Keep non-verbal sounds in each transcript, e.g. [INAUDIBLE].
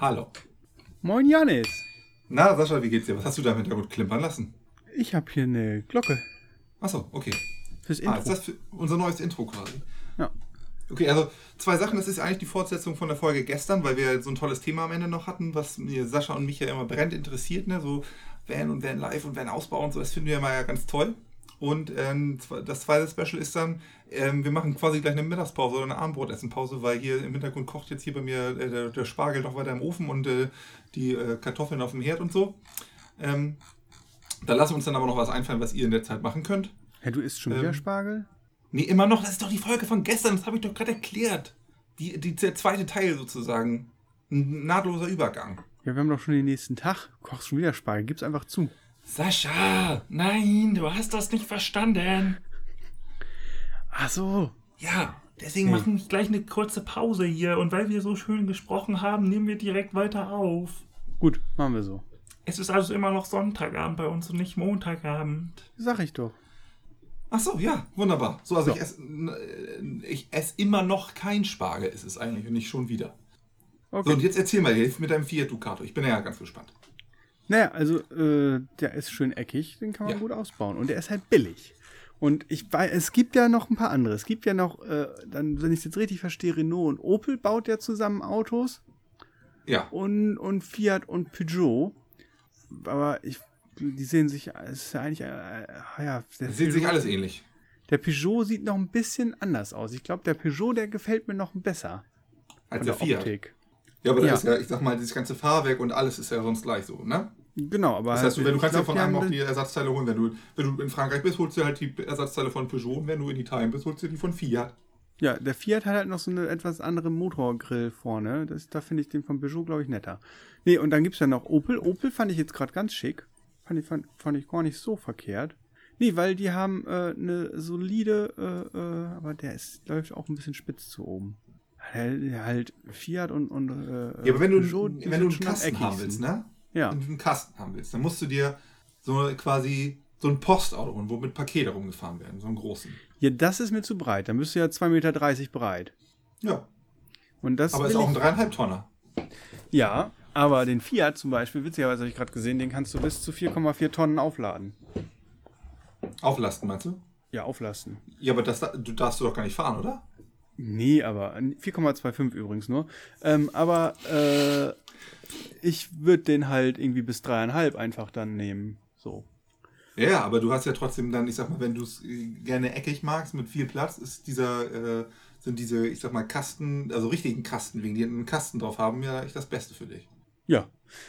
Hallo. Moin Janis. Na, Sascha, wie geht's dir? Was hast du da im Hintergrund klimpern lassen? Ich habe hier eine Glocke Achso, okay. fürs Ah, Intro. ist das für unser neues Intro quasi? ja. Okay, also zwei Sachen. Das ist eigentlich die Fortsetzung von der Folge gestern, weil wir so ein tolles Thema am Ende noch hatten, was mir Sascha und mich ja immer brennend interessiert, ne? So Van und Van Live und Van Ausbau und so. Das finden wir immer ja ganz toll. Und ähm, das zweite Special ist dann, ähm, wir machen quasi gleich eine Mittagspause oder eine Abendbrotessenpause, weil hier im Hintergrund kocht jetzt hier bei mir äh, der, der Spargel noch weiter im Ofen und äh, die äh, Kartoffeln auf dem Herd und so. Ähm, da lassen wir uns dann aber noch was einfallen, was ihr in der Zeit machen könnt. ja, du isst schon Ähm, wieder Spargel? Nee, immer noch, das ist doch die Folge von gestern, das habe ich doch gerade erklärt. Die, die, der zweite Teil sozusagen. Ein nahtloser Übergang. Ja, wir haben doch schon den nächsten Tag. Kochst schon wieder Spargel. Gib's einfach zu. Sascha, nein, du hast das nicht verstanden. Ach so. Ja, deswegen machen wir gleich eine kurze Pause hier und weil wir so schön gesprochen haben, nehmen wir direkt weiter auf. Gut, machen wir so. Es ist also immer noch Sonntagabend bei uns und nicht Montagabend. Sag ich doch. Ach so, ja, wunderbar. So, also So. ich esse äh, ich ess immer noch kein Spargel, ist es eigentlich und nicht schon wieder. So, Okay. und jetzt erzähl mal, hilf mit deinem Fiat Ducato. Ich bin ja ganz gespannt. Naja, also äh, der ist schön eckig, den kann man Ja. gut ausbauen. Und der ist halt billig. Und ich weiß, es gibt ja noch ein paar andere. Es gibt ja noch, äh, dann, wenn ich es jetzt richtig verstehe, Renault und Opel baut ja zusammen Autos. Ja. und, und Fiat und Peugeot. Aber ich, die sehen sich, es ist ja eigentlich, äh, äh, ja, der, sieht sich alles ähnlich. der Peugeot sieht noch ein bisschen anders aus. Ich glaube, der Peugeot, der gefällt mir noch besser. Als der der Fiat. Optik. Ja, aber das Ja. ist ja, ich sag mal, dieses ganze Fahrwerk und alles ist ja sonst gleich so, ne? Genau, aber Das heißt, du, wenn du kannst ja von einem auch die Ersatzteile holen. Wenn du, wenn du in Frankreich bist, holst du halt die Ersatzteile von Peugeot. Und wenn du in Italien bist, holst du die von Fiat. Ja, der Fiat hat halt noch so eine etwas andere Motorgrill vorne. Das, da finde ich den von Peugeot, glaube ich, netter. Nee, und dann gibt es ja noch Opel. Opel fand ich jetzt gerade ganz schick. Fand ich, fand, fand ich gar nicht so verkehrt. Nee, weil die haben äh, eine solide, äh, äh, aber der ist, läuft auch ein bisschen spitz zu oben. Halt, Fiat und, und äh, Ja, aber wenn du, Peugeot, wenn du einen Kasten haben willst, ne? Ja. Wenn du einen Kasten haben willst, dann musst du dir so quasi so ein Postauto holen, wo mit Pakete rumgefahren werden, so einen großen. Ja, das ist mir zu breit. Da müsste ja 2,30 Meter breit. Ja, Und das aber ist auch ein dreieinhalb Tonner. Ja, aber den Fiat zum Beispiel, witzigerweise habe ich gerade gesehen, den kannst du bis zu 4,4 Tonnen aufladen. Auflasten, meinst du? Ja, auflasten. Ja, aber das, du darfst du doch gar nicht fahren, oder? Nee, aber 4,25 übrigens nur. Ähm, aber äh, ich würde den halt irgendwie bis dreieinhalb einfach dann nehmen. So. Ja, ja, aber du hast ja trotzdem dann, ich sag mal, wenn du es äh, gerne eckig magst, mit viel Platz, ist dieser, äh, sind diese, ich sag mal, Kasten, also richtigen Kasten, wegen die einen Kasten drauf haben, ja echt das Beste für dich. Ja.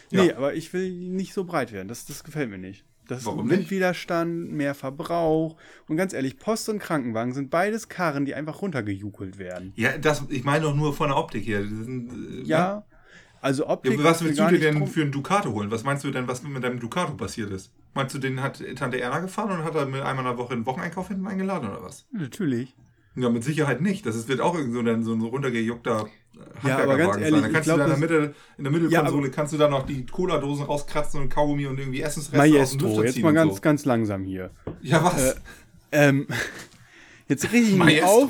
Ja. Nee, aber ich will nicht so breit werden. Das, das gefällt mir nicht. Das Warum ist? Windwiderstand, mehr Verbrauch. Und ganz ehrlich, Post und Krankenwagen sind beides Karren, die einfach runtergejukelt werden. Ja, das, ich meine doch nur von der Optik her. Sind, äh, Ja. Also Optik. Ja, was willst du dir denn drum- für einen Ducato holen? Was meinst du denn, was mit deinem Ducato passiert ist? Meinst du, den hat Tante Erna gefahren und hat er mit einmal in der Woche einen Wocheneinkauf hinten eingeladen oder was? Natürlich. Ja, mit Sicherheit nicht. Das ist, wird auch irgend so ein, so ein runtergejuckter Ja, aber ganz ehrlich, sein. Da ich kannst glaub, du da in der, Mitte, in der Mittelkonsole kannst du da noch die Cola-Dosen rauskratzen und Kaugummi und irgendwie Essensreste aus dem Maestro, jetzt mal ganz, so. ganz langsam hier. Ja, was? Äh, Ähm, [LAUGHS] jetzt reg ich mich Maestro. auf.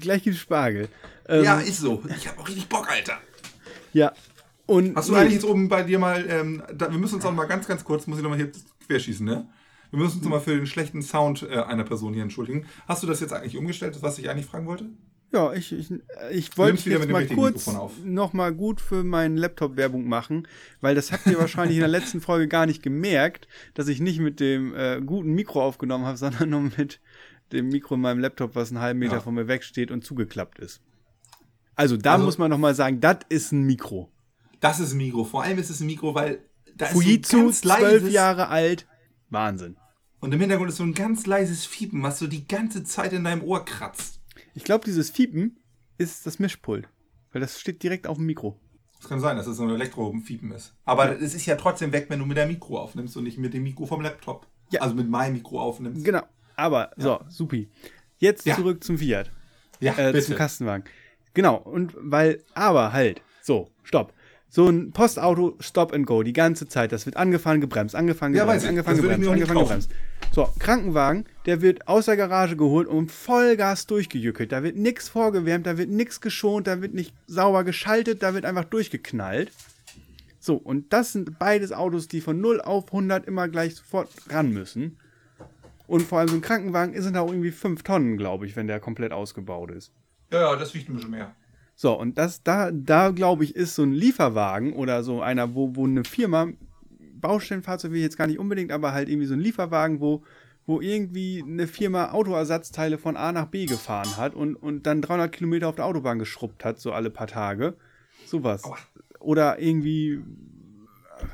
Gleich gibt's Spargel. Ähm, ja, ist so. Ich habe auch richtig Bock, Alter. ja. Und Hast du eigentlich jetzt oben bei dir mal, ähm, da, wir müssen uns auch mal ganz, ganz kurz, muss ich nochmal hier querschießen, ne? Wir müssen uns nochmal für den schlechten Sound äh, einer Person hier entschuldigen. Hast du das jetzt eigentlich umgestellt, was ich eigentlich fragen wollte? Ja, ich, ich, ich wollte jetzt mal kurz Mikrofon auf. noch mal gut für meinen Laptop Werbung machen, weil das habt ihr [LAUGHS] wahrscheinlich in der letzten Folge gar nicht gemerkt, dass ich nicht mit dem äh, guten Mikro aufgenommen habe, [LAUGHS] sondern nur mit dem Mikro in meinem Laptop, was einen halben Meter Ja. von mir wegsteht und zugeklappt ist. Also da Also- muss man noch mal sagen, das ist ein Mikro. Das ist ein Mikro. Vor allem ist es ein Mikro, weil da ist so ein Fujitsu, zwölf Jahre alt, Wahnsinn. und im Hintergrund ist so ein ganz leises Fiepen, was so die ganze Zeit in deinem Ohr kratzt. Ich glaube, dieses Fiepen ist das Mischpult, weil das steht direkt auf dem Mikro. Es kann sein, dass es so ein Elektro-Fiepen ist. Aber es ist ja trotzdem weg, wenn du mit der Mikro aufnimmst und nicht mit dem Mikro vom Laptop. Ja. Also mit meinem Mikro aufnimmst. Genau. Aber so, supi. Jetzt Ja. zurück zum Fiat. Ja, äh, bitte. zum Kastenwagen. Genau, und weil, aber halt, so, stopp. So ein Postauto Stop and Go die ganze Zeit. Das wird angefahren, gebremst, angefahren, Ja, gebremst, angefahren, ich gebremst, angefahren, kaufen. gebremst. So, Krankenwagen, der wird aus der Garage geholt und Vollgas durchgejückelt. Da wird nichts vorgewärmt, da wird nichts geschont, da wird nicht sauber geschaltet, da wird einfach durchgeknallt. So, und das sind beides Autos, die von 0 auf 100 immer gleich sofort ran müssen. Und vor allem so ein Krankenwagen sind da auch irgendwie 5 Tonnen, glaube ich, wenn der komplett ausgebaut ist. Ja, ja, das wiegt ein bisschen mehr. So, und das, da, da glaube ich, ist so ein Lieferwagen oder so einer, wo, wo eine Firma, Baustellenfahrzeug will ich jetzt gar nicht unbedingt, aber halt irgendwie so ein Lieferwagen, wo, wo irgendwie eine Firma Autoersatzteile von A nach B gefahren hat und, und dann 300 Kilometer auf der Autobahn geschrubbt hat, so alle paar Tage. Sowas. Oder irgendwie,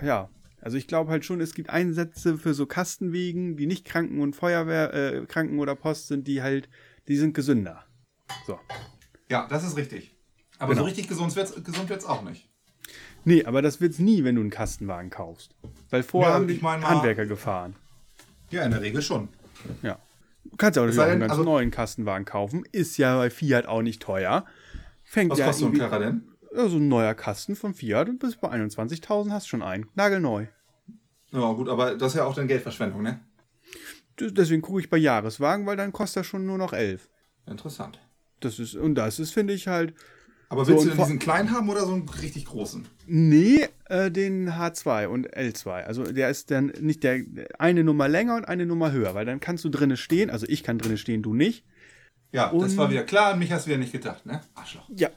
ja. Also ich glaube halt schon, es gibt Einsätze für so Kastenwegen, die nicht Kranken- und Feuerwehr, äh, Kranken- oder Post sind, die halt, die sind gesünder. So. Ja, das ist richtig. Aber Genau. so richtig gesund gesund wird's auch nicht. Nee, aber das wird's nie, wenn du einen Kastenwagen kaufst. Weil vorher Ja, ich mein mal- Handwerker gefahren. Ja, in der Regel schon. Ja. Du kannst ja auch einen ganz also- neuen Kastenwagen kaufen. Ist ja bei Fiat auch nicht teuer. Fängt Was ja kostet so ein Karre denn? Ja, so ein neuer Kasten von Fiat und bis bei 21.000 hast du schon einen. Nagelneu. Ja, gut, aber das ist ja auch dann Geldverschwendung, ne? Deswegen gucke ich bei Jahreswagen, weil dann kostet er schon nur noch 11. Interessant. Das ist, und das ist, finde ich halt, Aber So, willst und du diesen kleinen haben oder so einen richtig großen? nee, äh, den H2 und L2. Also der ist dann nicht der eine Nummer länger und eine Nummer höher, weil dann kannst du drinnen stehen. Also ich kann drinnen stehen, du nicht. Ja, das Und- war wieder klar. An mich hast du wieder nicht gedacht, ne? Arschloch. Ja.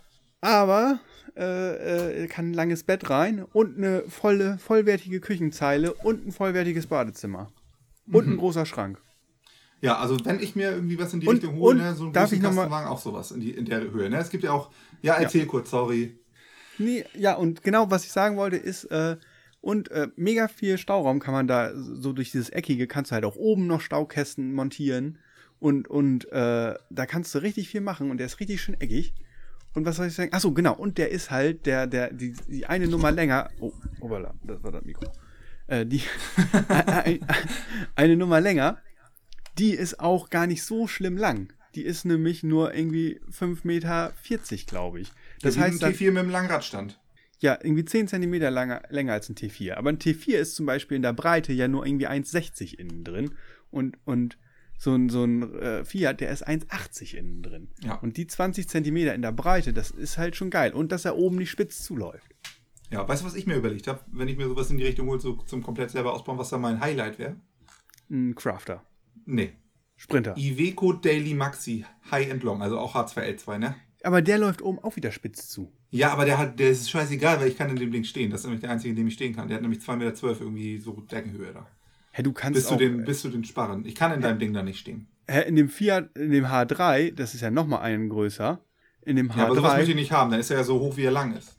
Aber äh, äh, kann ein langes Bett rein und eine volle, vollwertige Küchenzeile und ein vollwertiges Badezimmer. Und Mhm. ein großer Schrank. Ja, also wenn ich mir irgendwie was in die Und- Richtung hole, ne, so einen darf ich Kastenwagen, auch sowas in, die, in der Höhe. Ne? Es gibt ja auch, ja, erzähl kurz, sorry. Nee, ja, und genau, was ich sagen wollte, ist, äh, und äh, mega viel Stauraum kann man da, so durch dieses Eckige, kannst du halt auch oben noch Staukästen montieren. Und, und äh, da kannst du richtig viel machen und der ist richtig schön eckig. Und was soll ich sagen? Achso, genau. Und der ist halt, der, der, die, die eine Nummer länger. Oh, hoppala, das war das Mikro. Äh, die, [LAUGHS] ein- eine Nummer länger, die ist auch gar nicht so schlimm lang. Die ist nämlich nur irgendwie 5,40 Meter, glaube ich. Das Ja, heißt, ein dann, T4 mit dem Langradstand. ja, irgendwie 10 Zentimeter langer, länger als ein T4. Aber ein T4 ist zum Beispiel in der Breite ja nur irgendwie 1,60 innen drin. Und, und so ein, so ein äh, Fiat, der ist 1,80 innen drin. Ja. Und die 20 Zentimeter in der Breite, das ist halt schon geil. Und dass er oben nicht spitz zuläuft. Ja, weißt du, was ich mir überlegt habe? Wenn ich mir sowas in die Richtung hole, so zum komplett selber ausbauen, was da mein Highlight wäre? Ein Crafter. Nee. Sprinter. Iveco Daily Maxi High and Long, also auch H2L2, ne? Aber der läuft oben auch wieder spitz zu. Ja, aber der hat, der ist scheißegal, weil ich kann in dem Ding stehen. Das ist nämlich der einzige, in dem ich stehen kann. Der hat nämlich 2,12 Meter irgendwie so Deckenhöhe da. Hä, du kannst Bis zu auch, den, bis zu den Sparren. Ich kann in deinem Ding da nicht stehen. hä, in dem Fiat, in dem H3, das ist ja nochmal einen größer. In dem Ja, aber sowas H3, möchte ich nicht haben. Dann ist er ja so hoch, wie er lang ist.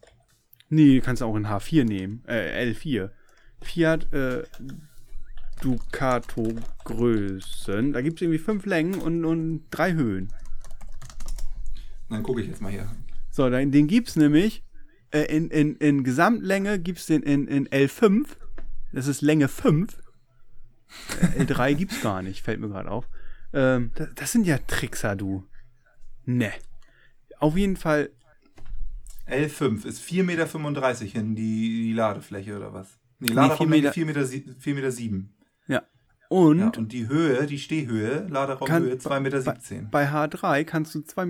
Nee, kannst du auch in H4 nehmen. Äh, L4. Fiat äh, Ducato Größen. Da gibt es irgendwie fünf Längen und, und drei Höhen. Dann gucke ich jetzt mal hier. So, den, den gibt es nämlich äh, in, in, in Gesamtlänge gibt es den in, in L5. Das ist Länge 5. Äh, L3 gibt es gar nicht, fällt mir gerade auf. Ähm, das, das sind ja Trickser, du. Ne. Auf jeden Fall L5 ist 4,35 Meter hin, die, die Ladefläche oder was? Nee, Nee, Laderaumlänge 4 4 Meter, 4 Meter 7. Ja. Und, Ja, und die Höhe, die Stehhöhe, Laderaumhöhe Kann- 2,17 Meter. bei, bei H3 kannst du 2,17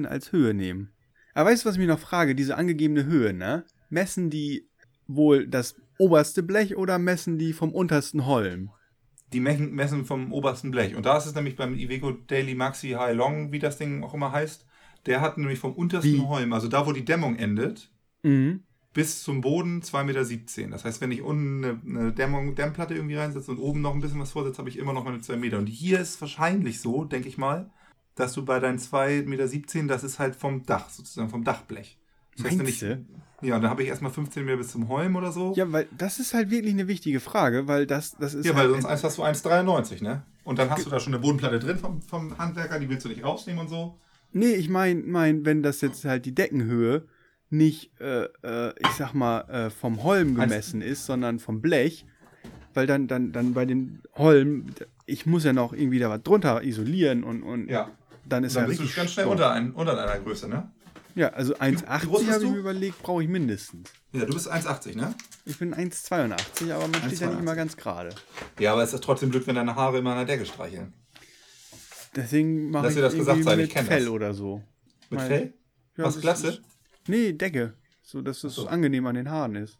Meter als Höhe nehmen. Aber weißt du, was ich mich noch frage? Diese angegebene Höhe, ne? Messen die wohl das oberste Blech oder messen die vom untersten Holm? Die messen, messen vom obersten Blech. Und da ist es nämlich beim Iveco Daily Maxi High Long, wie das Ding auch immer heißt. Der hat nämlich vom untersten Wie? Holm, also da, wo die Dämmung endet, Mhm. Bis zum Boden 2,17 Meter. Das heißt, wenn ich unten eine, eine Dämmung, Dämmplatte irgendwie reinsetze und oben noch ein bisschen was vorsetze, habe ich immer noch meine 2 Meter. Und hier ist wahrscheinlich so, denke ich mal, dass du bei deinen 2,17 Meter, das ist halt vom Dach, sozusagen vom Dachblech. Das heißt, Meinst du? ja, und dann habe ich erstmal 15 Meter bis zum Holm oder so. Ja, weil das ist halt wirklich eine wichtige Frage, weil das, das ist. Ja, weil halt sonst eins hast du 1,93, ne? Und dann hast du da schon eine Bodenplatte drin vom, vom Handwerker, die willst du nicht rausnehmen und so. Nee, ich meine, mein, wenn das jetzt halt die Deckenhöhe nicht, äh, äh, ich sag mal, äh, vom Holm gemessen ist, sondern vom Blech, weil dann, dann, dann bei den Holm, ich muss ja noch irgendwie da was drunter isolieren und, und Ja. dann ist Dann ja bist du richtig ganz schnell unter, ein, unter deiner Größe, ne? Ja, also groß 1,80 bist habe ich du? mir überlegt, brauche ich mindestens. Ja, du bist 1,80, ne? Ich bin 1,82, aber man steht ja 1,82. nicht immer ganz gerade. Ja, aber es ist trotzdem blöd, wenn deine Haare immer an der Decke streicheln. Deswegen mache ich das gesagt sein, ich mit kenn Fell das. oder so. Mit Fell? Ja, Was, Klasse? Nee, Decke. So, dass es so. angenehm an den Haaren ist.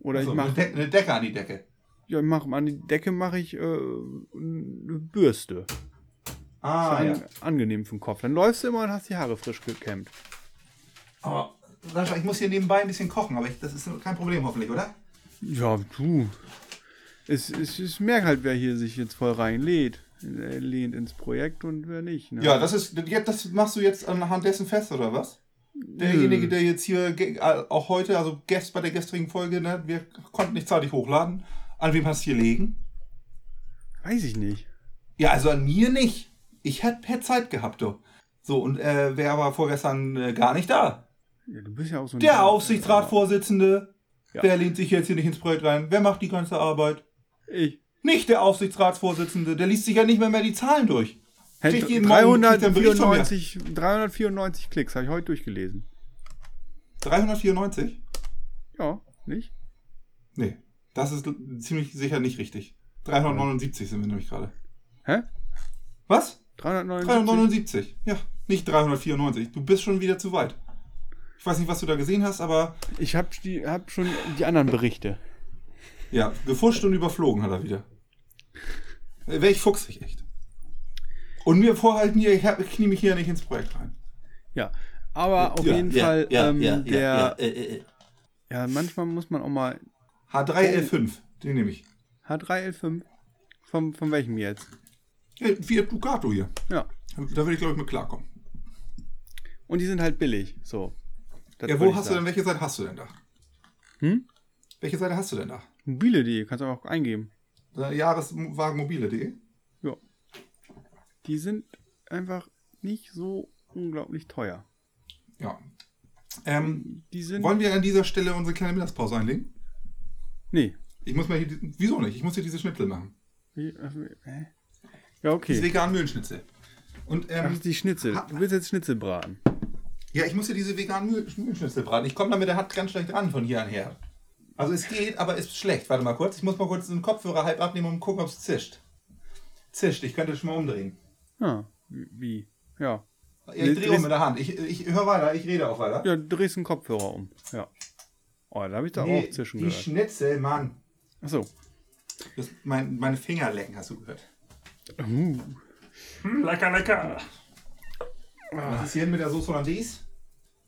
Oder Achso, ich eine, mache De eine Decke an die Decke. ja, ich mach, an die Decke mache ich äh, eine Bürste. Ah, An, ja. Angenehm für den Kopf. Dann läufst du immer und hast die Haare frisch gekämmt. Aber, Sascha, ich muss hier nebenbei ein bisschen kochen, aber ich, das ist kein Problem hoffentlich, oder? Ja, du. Es, es, ich merke halt, wer hier sich jetzt voll reinlädt. Er lehnt ins Projekt und wer nicht. Ne? Ja, das ist, das machst du jetzt anhand dessen fest, oder was? Derjenige, der jetzt hier äh, auch heute, also gest, bei der gestrigen Folge, ne, wir konnten nicht zeitig hochladen. An wem hast du hier legen? Weiß ich nicht. Ja, also an mir nicht. Ich hätte hätt Zeit gehabt, du. So, und äh, wer war vorgestern äh, gar nicht da? Ja, du bist ja auch so. Der Aufsichtsratsvorsitzende. Ja. Der lehnt sich jetzt hier nicht ins Projekt rein. Wer macht die ganze Arbeit? Ich. Nicht der Aufsichtsratsvorsitzende. Der liest sich ja nicht mehr, mehr die Zahlen durch. Mir. 394, 394 Klicks habe ich heute durchgelesen. 394? Ja, nicht? Nee, das ist ziemlich sicher nicht richtig. 379 sind wir nämlich gerade. Hä? Was? 379? 379. Ja, nicht 394. Du bist schon wieder zu weit. Ich weiß nicht, was du da gesehen hast, aber Ich habe die, hab schon die anderen Berichte. ja, gefuscht und überflogen hat er wieder. Äh, Welch fuchsig, echt. Und mir vorhalten hier, ich, hab, ich knie mich hier nicht ins Projekt rein. Ja, aber auf Ja, jeden ja, Fall, ja, ähm, ja, der, ja, ja, ja, äh, äh. manchmal muss man auch mal H3L5, den nehme ich. H3L5. Von, von welchem jetzt? Ja, Fiat Ducato hier. Ja. Da würde ich, glaube ich, mit klarkommen. Und die sind halt billig. So. Das Ja, wo hast du denn, welche Seite hast du denn da? Hm? Welche Seite hast du denn da? Mobile.de, kannst du auch eingeben. Jahreswagenmobile.de? Die sind einfach nicht so unglaublich teuer. Ja. Ähm, Die sind. wollen wir an dieser Stelle unsere kleine Mittagspause einlegen? nee. Ich muss mal hier, wieso nicht? Ich muss hier diese Schnitzel machen. Wie, äh? Diese Ja, okay. veganen Mühlenschnitzel. Und ähm, Ach, die Schnitzel. Du willst jetzt Schnitzel braten. ja, ich muss hier diese veganen Mühl- Mühlenschnitzel braten. Ich komme da mit der Hand ganz schlecht ran von hier an her. Also es geht, aber es ist schlecht. Warte mal kurz. Ich muss mal kurz den Kopfhörer halb abnehmen und gucken, ob es zischt. Zischt, ich könnte schon mal umdrehen. Ja, wie? Ja. Ja, ich drehe um mit der Hand. Ich, ich höre weiter, ich rede auch weiter. Ja, du drehst den Kopfhörer um. Ja. Oh, da habe ich da Nee, auch zwischen die gehört. Schnitzel, Mann. Achso. Das, mein, meine Finger lecken, hast du gehört. Uh. Hm, lecker, lecker. Was ist hier mit der Soße Hollandaise?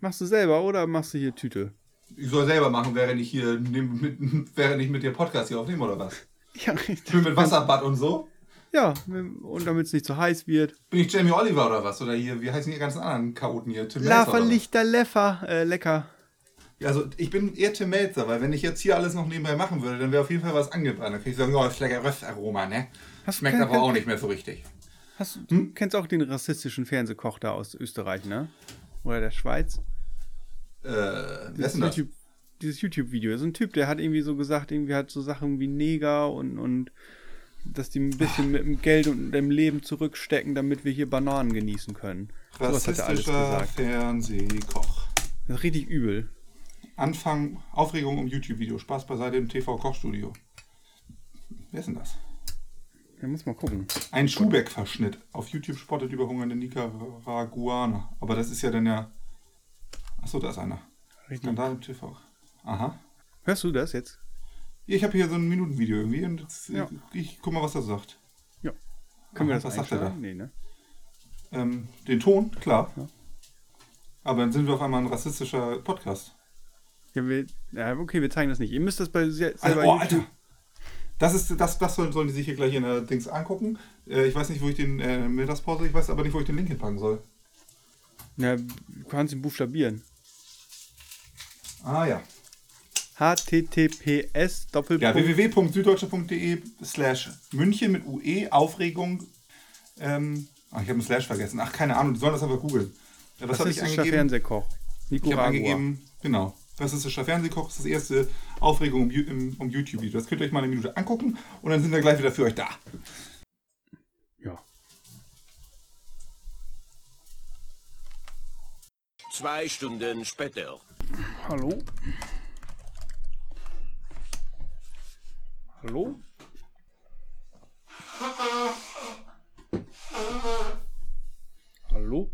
Machst du selber oder machst du hier Tüte? Ich soll selber machen, während ich hier während ich mit dir Podcast hier aufnehme oder was? Ja, richtig. Schön mit Wasserbad und so? Ja, und damit es nicht zu heiß wird. Bin ich Jamie Oliver oder was? Oder hier, wie heißen die ganzen anderen Chaoten hier? Tim was? Lichter, Leffer. Äh, lecker. Also ich bin eher Tim Melzer, weil wenn ich jetzt hier alles noch nebenbei machen würde, dann wäre auf jeden Fall was angebrannt. Dann könnte ich sagen, ja, ist lecker Röstaroma, ne? Hast Schmeckt aber auch nicht mehr so richtig. Hast, Du kennst auch den rassistischen Fernsehkoch da aus Österreich, ne? Oder der Schweiz? Äh, wer ist Dieses denn das? YouTube, dieses YouTube-Video. So ein Typ, der hat irgendwie so gesagt, irgendwie hat so Sachen wie Neger und, und dass die ein bisschen mit dem Geld und dem Leben zurückstecken, damit wir hier Bananen genießen können. Sowas hat er alles gesagt. Fernsehkoch. Das ist richtig übel. Anfang, Aufregung um YouTube-Video. Spaß beiseite im TV-Kochstudio. Wer ist denn das? Da muss mal gucken. Ein Schubeck-Verschnitt. Auf YouTube spottet über hungernde Nicaraguaner. Aber das ist ja dann ja. Achso, da ist einer. Richtig. Skandal im TV. Aha. Hörst du das jetzt? Ich habe hier so ein Minutenvideo irgendwie und jetzt, Ja. ich, guck mal, was er sagt. Ja. Können wir das was sagt er da? Nee, ne? Ähm, den Ton, klar. Ja. Aber dann sind wir auf einmal ein rassistischer Podcast. Ja, wir, ja, okay, wir zeigen das nicht. Ihr müsst das bei se- Also, selber oh, Alter. Das ist das, das sollen, sollen die sich hier gleich in der Dings angucken. Äh, ich weiß nicht, wo ich den äh, Mittagspause, ich weiß aber nicht, wo ich den Link hinpacken soll. Ja, du kannst ihn buchstabieren. Ah ja. Https Ja, www.süddeutsche.de slash München mit UE, Aufregung. Ähm, ach, ich habe einen Slash vergessen. Ach, keine Ahnung, die sollen das einfach googeln. Ja, was habe ich angegeben? Fernsehkoch. Ich habe Nicaragua. angegeben, genau. Rassistischer Fernsehkoch ist das erste Aufregung um, im, um YouTube-Video. Das könnt ihr euch mal eine Minute angucken und dann sind wir gleich wieder für euch da. Ja. Zwei Stunden später. Hallo? Hallo? Hallo?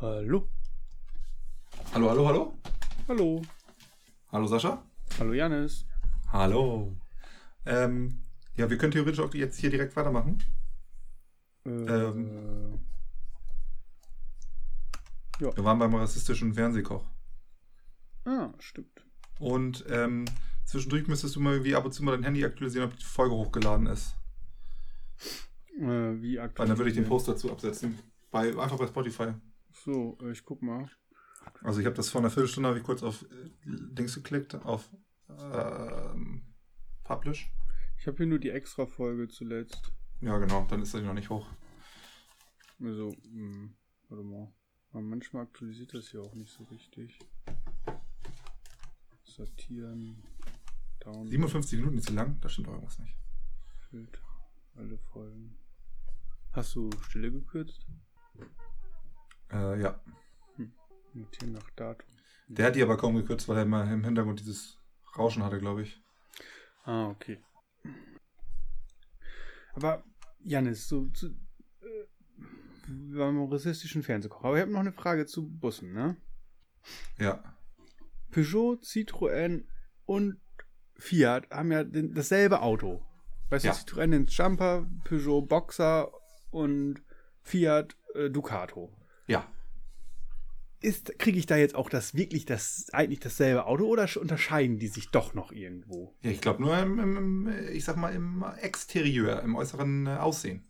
Hallo? Hallo, hallo, hallo? Hallo? Hallo Sascha? Hallo Janis? Hallo. Ähm, ja, wir können theoretisch auch jetzt hier direkt weitermachen. Äh, Ähm. Wir waren beim rassistischen Fernsehkoch. Ah, stimmt. Und ähm, zwischendurch müsstest du mal irgendwie ab und zu mal dein Handy aktualisieren, ob die Folge hochgeladen ist. Äh, wie aktuell? Weil dann würde ich den Post dazu absetzen. Bei, einfach bei Spotify. So, äh, ich guck mal. Also ich habe das vor einer Viertelstunde habe ich kurz auf äh, Dings geklickt, auf ähm, Publish. Ich habe hier nur die Extra-Folge zuletzt. Ja, genau, dann ist das noch nicht hoch. Also, hm, warte mal. Aber manchmal aktualisiert das hier auch nicht so richtig. Sortieren. Down. 57 Minuten ist zu lang, da stimmt irgendwas nicht. Filter. Alle Folgen. Hast du Stille gekürzt? Äh, ja. Notieren nach Datum. Der hat die aber kaum gekürzt, weil er immer im Hintergrund dieses Rauschen hatte, glaube ich. Ah, okay. Aber, Janis, so, zu, äh, beim rassistischen Fernsehkocher. Aber ich habe noch eine Frage zu Bussen, ne? Ja. Peugeot, Citroën und Fiat haben ja den, dasselbe Auto. Weißt Ja. du, Citroën den Jumper, Peugeot Boxer und Fiat äh, Ducato. Ja. Ist, kriege ich da jetzt auch das wirklich das eigentlich dasselbe Auto oder sch- unterscheiden die sich doch noch irgendwo? Ja, ich glaube nur im, im, ich sag mal, im Exterieur, im äußeren äh, Aussehen.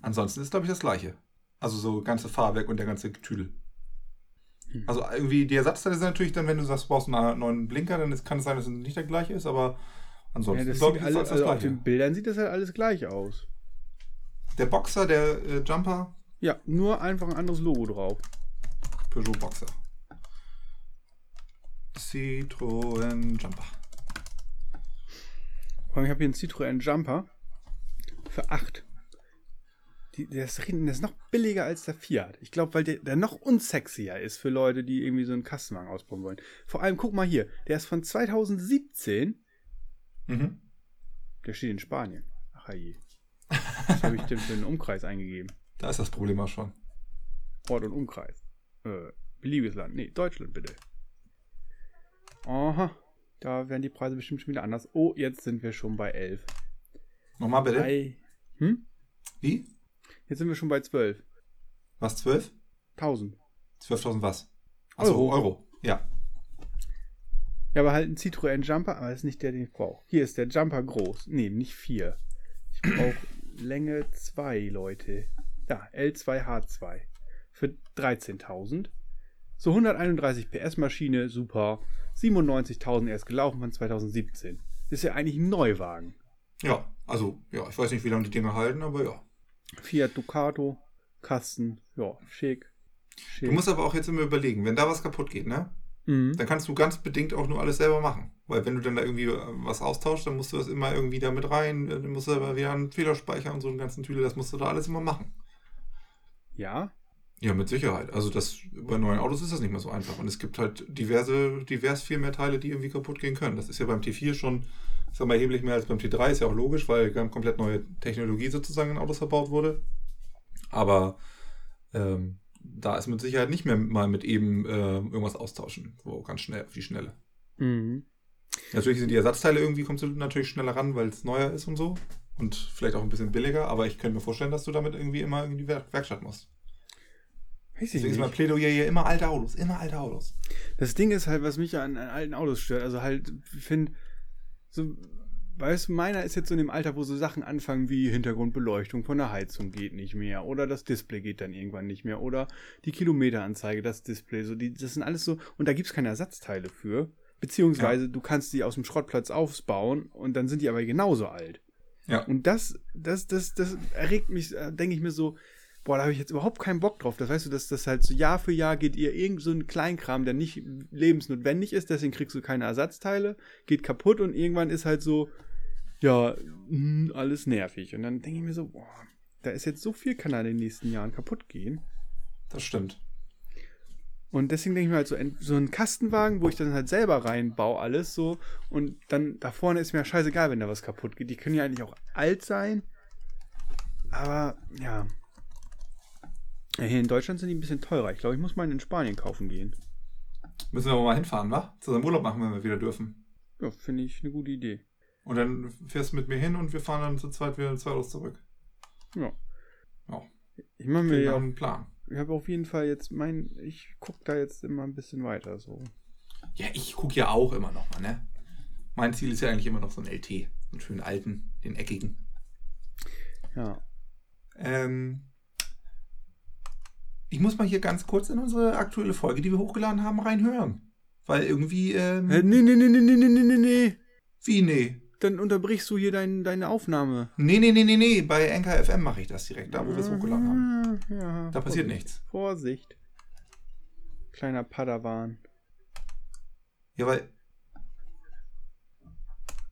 Ansonsten ist, glaube ich, das gleiche. Also so ganze Fahrwerk und der ganze Tüdel. Hm. Also irgendwie die Ersatzteile sind natürlich dann, wenn du sagst, du brauchst einen neuen Blinker, dann ist, kann es sein, dass es nicht der gleiche ist, aber Ja, ansonsten das glaube sieht ich, ist alle, alles das also auf den Bildern sieht das halt alles gleich aus. Der Boxer, der äh, Jumper, Ja, nur einfach ein anderes Logo drauf. Peugeot Boxer. Citroën Jumper. Ich habe hier einen Citroën Jumper für 8. Die, der, ist, der ist noch billiger als der Fiat. Ich glaube, weil der, der noch unsexier ist für Leute, die irgendwie so einen Kastenwagen ausbauen wollen. Vor allem, guck mal hier, der ist von 2017. Mhm. Der steht in Spanien. Ach je. Was habe ich denn für einen Umkreis eingegeben? Da ist das Problem auch schon. Ort und Umkreis. Äh, beliebiges Land. Nee, Deutschland bitte. Aha. Da werden die Preise bestimmt schon wieder anders. Oh, jetzt sind wir schon bei 11. Nochmal bitte. Ei. Hm? Wie? Jetzt sind wir schon bei 12. Was, 12? 1000. 12.000 was? Achso, Euro. Euro. Ja. Ja, aber halt ein Citroën Jumper, aber das ist nicht der, den ich brauche. Hier ist der Jumper groß. Nee, nicht 4. Ich brauche Länge 2, Leute. Ja, L2H2. Für 13.000. So 131 PS Maschine, super. 97.000 erst gelaufen von 2017. Ist ja eigentlich ein Neuwagen. Ja, also, ja, ich weiß nicht, wie lange die Dinger halten, aber ja. Fiat Ducato, Kasten, ja, schick. schick. Du musst aber auch jetzt immer überlegen, wenn da was kaputt geht, ne? mhm. Dann kannst du ganz bedingt auch nur alles selber machen. Weil wenn du dann da irgendwie äh, was austauschst, dann musst du das immer irgendwie da mit rein, äh, dann musst du aber wieder einen Fehlerspeicher und so einen ganzen Tüdel, das musst du da alles immer machen. Ja, Ja, mit Sicherheit. Also das bei neuen Autos ist das nicht mehr so einfach. Und es gibt halt diverse, divers viel mehr Teile, die irgendwie kaputt gehen können. Das ist ja beim T4 schon, ich sag mal, erheblich mehr als beim T3, ist ja auch logisch, weil komplett neue Technologie sozusagen in Autos verbaut wurde. Aber ähm, da ist mit Sicherheit nicht mehr mal mit eben äh, irgendwas austauschen, so ganz schnell, auf die Schnelle. mhm. Natürlich sind die Ersatzteile irgendwie, kommst du natürlich schneller ran, weil es neuer ist und so. Und vielleicht auch ein bisschen billiger, aber ich könnte mir vorstellen, dass du damit irgendwie immer in die Werk Werkstatt musst. Weiß ich Deswegen ist mein nicht. Plädoyer hier immer alte Autos, immer alte Autos. Das Ding ist halt, was mich an, an alten Autos stört. Also halt, ich finde, so, weißt du, meiner ist jetzt so in dem Alter, wo so Sachen anfangen wie Hintergrundbeleuchtung von der Heizung geht nicht mehr oder das Display geht dann irgendwann nicht mehr oder die Kilometeranzeige, das Display, so die, das sind alles so, und da gibt's keine Ersatzteile für. Beziehungsweise du kannst die aus dem Schrottplatz aufbauen und dann sind die aber genauso alt. Ja. Und das, das, das, das erregt mich, äh, denke ich mir so, boah, da habe ich jetzt überhaupt keinen Bock drauf. Das weißt du, dass das halt so Jahr für Jahr geht ihr irgend so ein Kleinkram, der nicht lebensnotwendig ist, deswegen kriegst du keine Ersatzteile, geht kaputt und irgendwann ist halt so, ja, mh, alles nervig. Und dann denke ich mir so, boah, da ist jetzt so viel kann da in den nächsten Jahren kaputt gehen. Das stimmt. Und deswegen denke ich mir halt so, ein- so ein Kastenwagen, wo ich dann halt selber reinbaue, alles so. Und dann da vorne ist mir scheißegal, wenn da was kaputt geht. Die können ja eigentlich auch alt sein. Aber ja. Hier in Deutschland sind die ein bisschen teurer. Ich glaube, ich muss mal in Spanien kaufen gehen. Müssen wir aber mal hinfahren, wa? Zusammen Urlaub machen, wenn wir wieder dürfen. Ja, finde ich eine gute Idee. Und dann fährst du mit mir hin und wir fahren dann zu zweit wieder zwei Autos zurück. Ja. Ja. Ich mache mir ja, einen Plan. ich habe auf jeden Fall jetzt mein, ich gucke da jetzt immer ein bisschen weiter so. Ja, ich gucke ja auch immer noch mal, ne? Mein Ziel ist ja eigentlich immer noch so ein LT. Einen schönen alten, den eckigen. Ja. Ähm, ich muss mal hier ganz kurz in unsere aktuelle Folge, die wir hochgeladen haben, reinhören. Weil irgendwie, ähm, Äh, nee, nee, nee, nee, nee, nee, nee, nee. wie, nee. Dann unterbrichst du hier dein, deine Aufnahme. Nee, nee, nee, nee, nee. Bei NKFM mache ich das direkt, da wo wir es hochgeladen haben. Ja, Da passiert Vorsicht. nichts. Vorsicht. Kleiner Padawan. Ja, weil.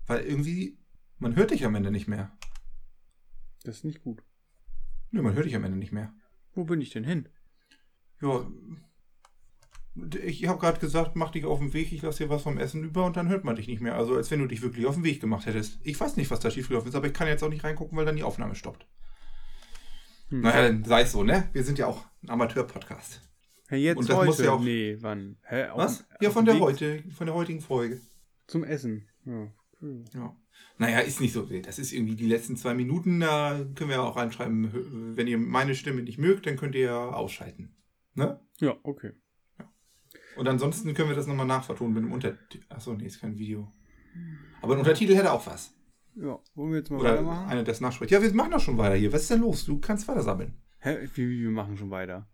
Weil irgendwie. Man hört dich am Ende nicht mehr. Das ist nicht gut. Nö, man hört dich am Ende nicht mehr. Wo bin ich denn hin? Ja. Ich habe gerade gesagt, mach dich auf den Weg, ich lasse dir was vom Essen über und dann hört man dich nicht mehr. Also als wenn du dich wirklich auf den Weg gemacht hättest. Ich weiß nicht, was da schiefgelaufen ist, aber ich kann jetzt auch nicht reingucken, weil dann die Aufnahme stoppt. Hm. Naja, dann sei es so, ne? Wir sind ja auch ein Amateur-Podcast. Hä, jetzt Und das muss heute? ja auch- Nee, wann? Hä, auf Was? Ja, von der Weg heute, von der heutigen Folge. Zum Essen. Ja. cool. Ja. Naja, ist nicht so wild. Das ist irgendwie die letzten zwei Minuten, da können wir ja auch reinschreiben, wenn ihr meine Stimme nicht mögt, dann könnt ihr ja ausschalten. Ne? Ja, okay. Und ansonsten können wir das nochmal nachvertonen mit einem Untertitel. Achso, nee, ist kein Video. Aber ein Untertitel hätte auch was. Ja, wollen wir jetzt mal Oder weitermachen? einer, der es nachspricht. Ja, wir machen doch schon weiter hier. Was ist denn los? Du kannst weiter sammeln. Hä, wie, wir machen schon weiter.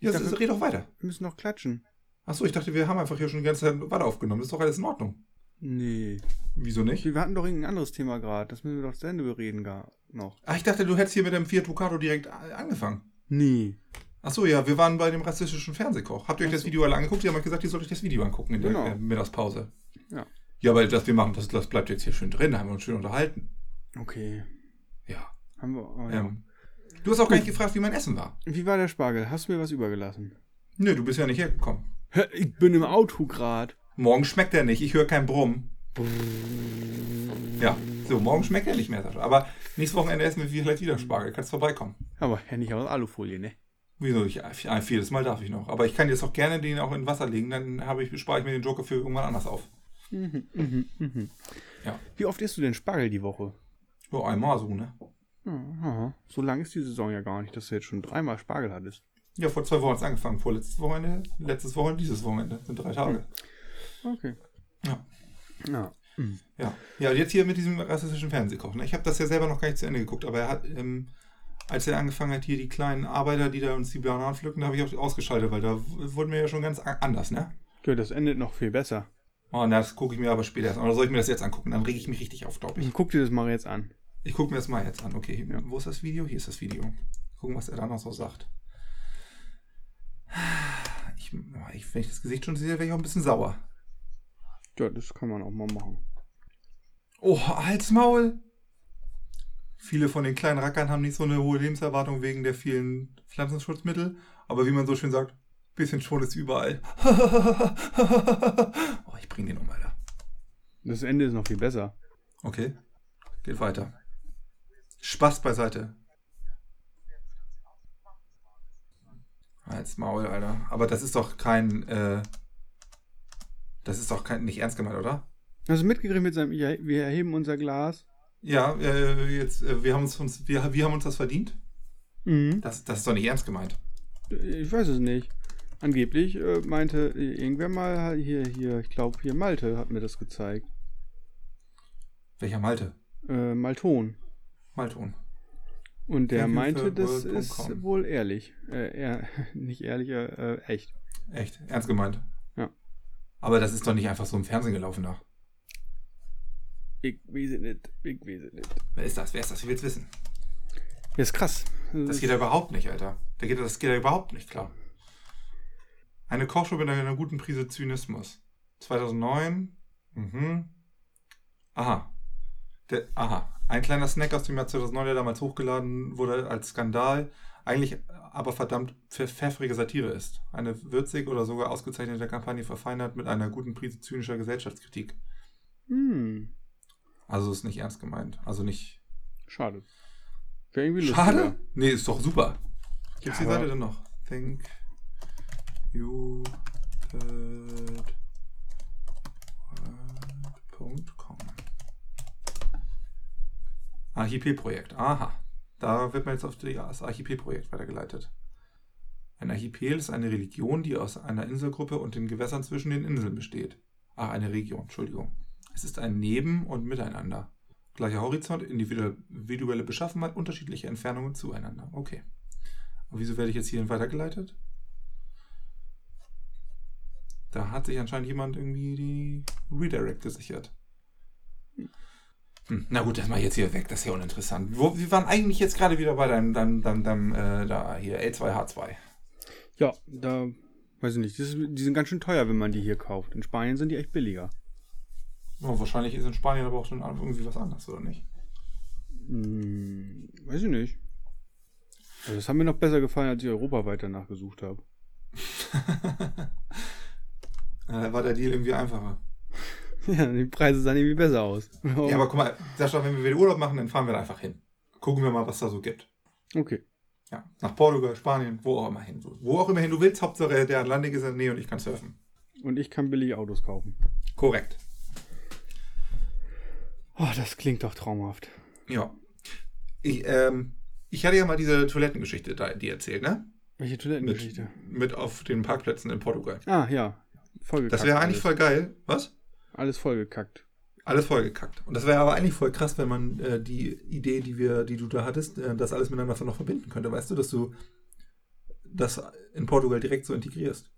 Ja, dachte- das, red doch weiter. Wir müssen noch klatschen. Achso, ich dachte, wir haben einfach hier schon die ganze Zeit weiter aufgenommen. Das ist doch alles in Ordnung. Nee. Wieso nicht? Wir hatten doch irgendein anderes Thema gerade. Das müssen wir doch zu Ende bereden gar noch. Ach, ich dachte, du hättest hier mit dem Fiat Ducato direkt angefangen. Nee. Achso, ja, wir waren bei dem rassistischen Fernsehkoch. Habt ihr euch das Video alle angeguckt? Die haben gesagt, ihr sollt euch das Video angucken in der Genau. äh, Mittagspause. Ja. Ja, weil das wir machen, das, das bleibt jetzt hier schön drin. Da haben wir uns schön unterhalten. Okay. Ja. Haben wir. Oh, ja. Ähm, du hast auch gar nicht gefragt, wie mein Essen war. Wie war der Spargel? Hast du mir was übergelassen? Nö, du bist ja nicht hergekommen. Hä, ich bin im Auto grad. Morgen schmeckt er nicht. Ich höre kein Brummen. Ja, so, morgen schmeckt er nicht mehr, Sascha. Aber nächstes Wochenende essen wir vielleicht wieder Spargel. Kannst vorbeikommen. Aber ja nicht aus Alufolie, ne? Wieso? Ich, ein viertes Mal darf ich noch. Aber ich kann jetzt auch gerne den auch in Wasser legen. Dann habe ich, spare ich mir den Joker für irgendwann anders auf. Mhm, mhm, mhm. Ja. Wie oft isst du denn Spargel die Woche? So, einmal so, ne? Aha. So lang ist die Saison ja gar nicht, dass du jetzt schon dreimal Spargel hattest. Ja, vor zwei Wochen hat es angefangen. Vorletztes Wochenende, letztes Wochenende, dieses Wochenende. Sind drei Tage. Okay. Ja. Ja. Ja. Ja, jetzt hier mit diesem rassistischen Fernsehkoch. Ne? Ich habe das ja selber noch gar nicht zu Ende geguckt, aber er hat, ähm, als er angefangen hat, hier die kleinen Arbeiter, die da uns die Bananen pflücken, da habe ich auch ausgeschaltet, weil da wurden wir ja schon ganz anders, ne? Ja, das endet noch viel besser. Oh, na, das gucke ich mir aber später erst an. Oder soll ich mir das jetzt angucken? Dann rege ich mich richtig auf, glaube ich. Guck dir das mal jetzt an. Ich gucke mir das mal jetzt an. Okay, wo ist das Video? Hier ist das Video. Gucken, was er da noch so sagt. Ich, ich, wenn ich das Gesicht schon sehe, wäre ich auch ein bisschen sauer. Ja, das kann man auch mal machen. Oh, halt's Maul! Viele von den kleinen Rackern haben nicht so eine hohe Lebenserwartung wegen der vielen Pflanzenschutzmittel. Aber wie man so schön sagt, bisschen Schon ist überall. [LAUGHS] oh, ich bring den um, Alter. Das Ende ist noch viel besser. Okay, geht weiter. Spaß beiseite. Halt's Maul, Alter. Aber das ist doch kein, äh, das ist doch kein, nicht ernst gemeint, oder? Hast du mitgekriegt mit seinem, wir erheben unser Glas? Ja, äh, jetzt, äh, wir haben uns, uns wir, wir haben uns das verdient. Mhm. Das, das ist doch nicht ernst gemeint. Ich weiß es nicht. Angeblich äh, meinte irgendwer mal hier, hier, ich glaube hier Malte hat mir das gezeigt. Welcher Malte? Äh, Malton. Malton. Und der you meinte, das world.com. ist wohl ehrlich. Äh, eher, [LAUGHS] nicht ehrlich, äh, echt. Echt, ernst gemeint. Ja. Aber das ist doch nicht einfach so im Fernsehen gelaufen da. Ich weiß es nicht, ich weiß es nicht. Wer ist das? Wer ist das? Ich will's wissen. Ja, ist krass. Das geht ja überhaupt nicht, Alter. Da geht, das geht ja überhaupt nicht klar. Eine Kochshow mit einer guten Prise Zynismus. 2009. Mhm. Aha. Der, aha. Ein kleiner Snack aus dem Jahr 2009, der damals hochgeladen wurde als Skandal, eigentlich aber verdammt pf- pfeffrige Satire ist. Eine würzig oder sogar ausgezeichnete Kampagne verfeinert mit einer guten Prise zynischer Gesellschaftskritik. Hm, Also ist nicht ernst gemeint. Also nicht. schade. Wäre irgendwie Schade? lustiger. Nee, ist doch super. Gibt's die Ja, aber- Seite denn noch? Think you did word.com Archipel-Projekt. Aha. Da wird man jetzt auf die, das Archipel-Projekt weitergeleitet. Ein Archipel ist eine Religion, die aus einer Inselgruppe und den Gewässern zwischen den Inseln besteht. Ach, eine Region, Entschuldigung. Es ist ein Neben- und Miteinander. Gleicher Horizont, individuelle Beschaffenheit, unterschiedliche Entfernungen zueinander. Okay. Und wieso werde ich jetzt hierhin weitergeleitet? Da hat sich anscheinend jemand irgendwie die Redirect gesichert. Hm, na gut, das mache ich jetzt hier weg, das ist ja uninteressant. Wo, wir waren eigentlich jetzt gerade wieder bei deinem, deinem, deinem, deinem äh, da hier, L2H2. Ja, da weiß ich nicht. Ist, die sind ganz schön teuer, wenn man die hier kauft. In Spanien sind die echt billiger. Oh, wahrscheinlich ist in Spanien aber auch schon irgendwie was anderes, oder nicht? Hm, weiß ich nicht. Also das hat mir noch besser gefallen, als ich europaweit danach gesucht habe. [LAUGHS] Da war der Deal irgendwie einfacher. [LAUGHS] Ja, die Preise sahen irgendwie besser aus. Ja, aber guck mal, Sascha, wenn wir wieder Urlaub machen, dann fahren wir da einfach hin. Gucken wir mal, was da so gibt. okay. Ja, nach Portugal, Spanien, wo auch immer hin. Wo auch immer hin du willst, Hauptsache der Atlantik ist in der Nähe und ich kann surfen. Und ich kann billige Autos kaufen. Korrekt. Oh, das klingt doch traumhaft. Ja. Ich, ähm, ich hatte ja mal diese Toilettengeschichte da, die erzählt, ne? Welche Mit, Toilettengeschichte? mit auf den Parkplätzen in Portugal. Ah, ja. Vollgekackt. Das wäre eigentlich alles. voll geil. Was? Alles vollgekackt. Alles vollgekackt. Und das wäre aber eigentlich voll krass, wenn man äh, die Idee, die wir, die du da hattest, äh, das alles miteinander noch verbinden könnte. Weißt du, dass du das in Portugal direkt so integrierst?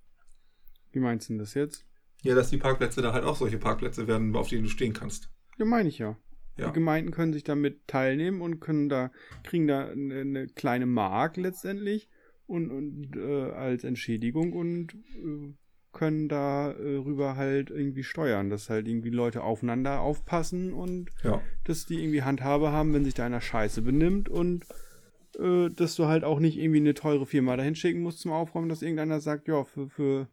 Wie meinst du denn das jetzt? Ja, dass die Parkplätze da halt auch solche Parkplätze werden, auf denen du stehen kannst. Ja, meine ich ja. Ja. Die Gemeinden können sich damit teilnehmen und können da, kriegen da eine, eine kleine Mark letztendlich und, und äh, als Entschädigung und äh, können da äh, rüber halt irgendwie steuern, dass halt irgendwie Leute aufeinander aufpassen und Ja. dass die irgendwie Handhabe haben, wenn sich da einer scheiße benimmt und äh, dass du halt auch nicht irgendwie eine teure Firma dahin schicken musst zum Aufräumen, dass irgendeiner sagt, ja, für, für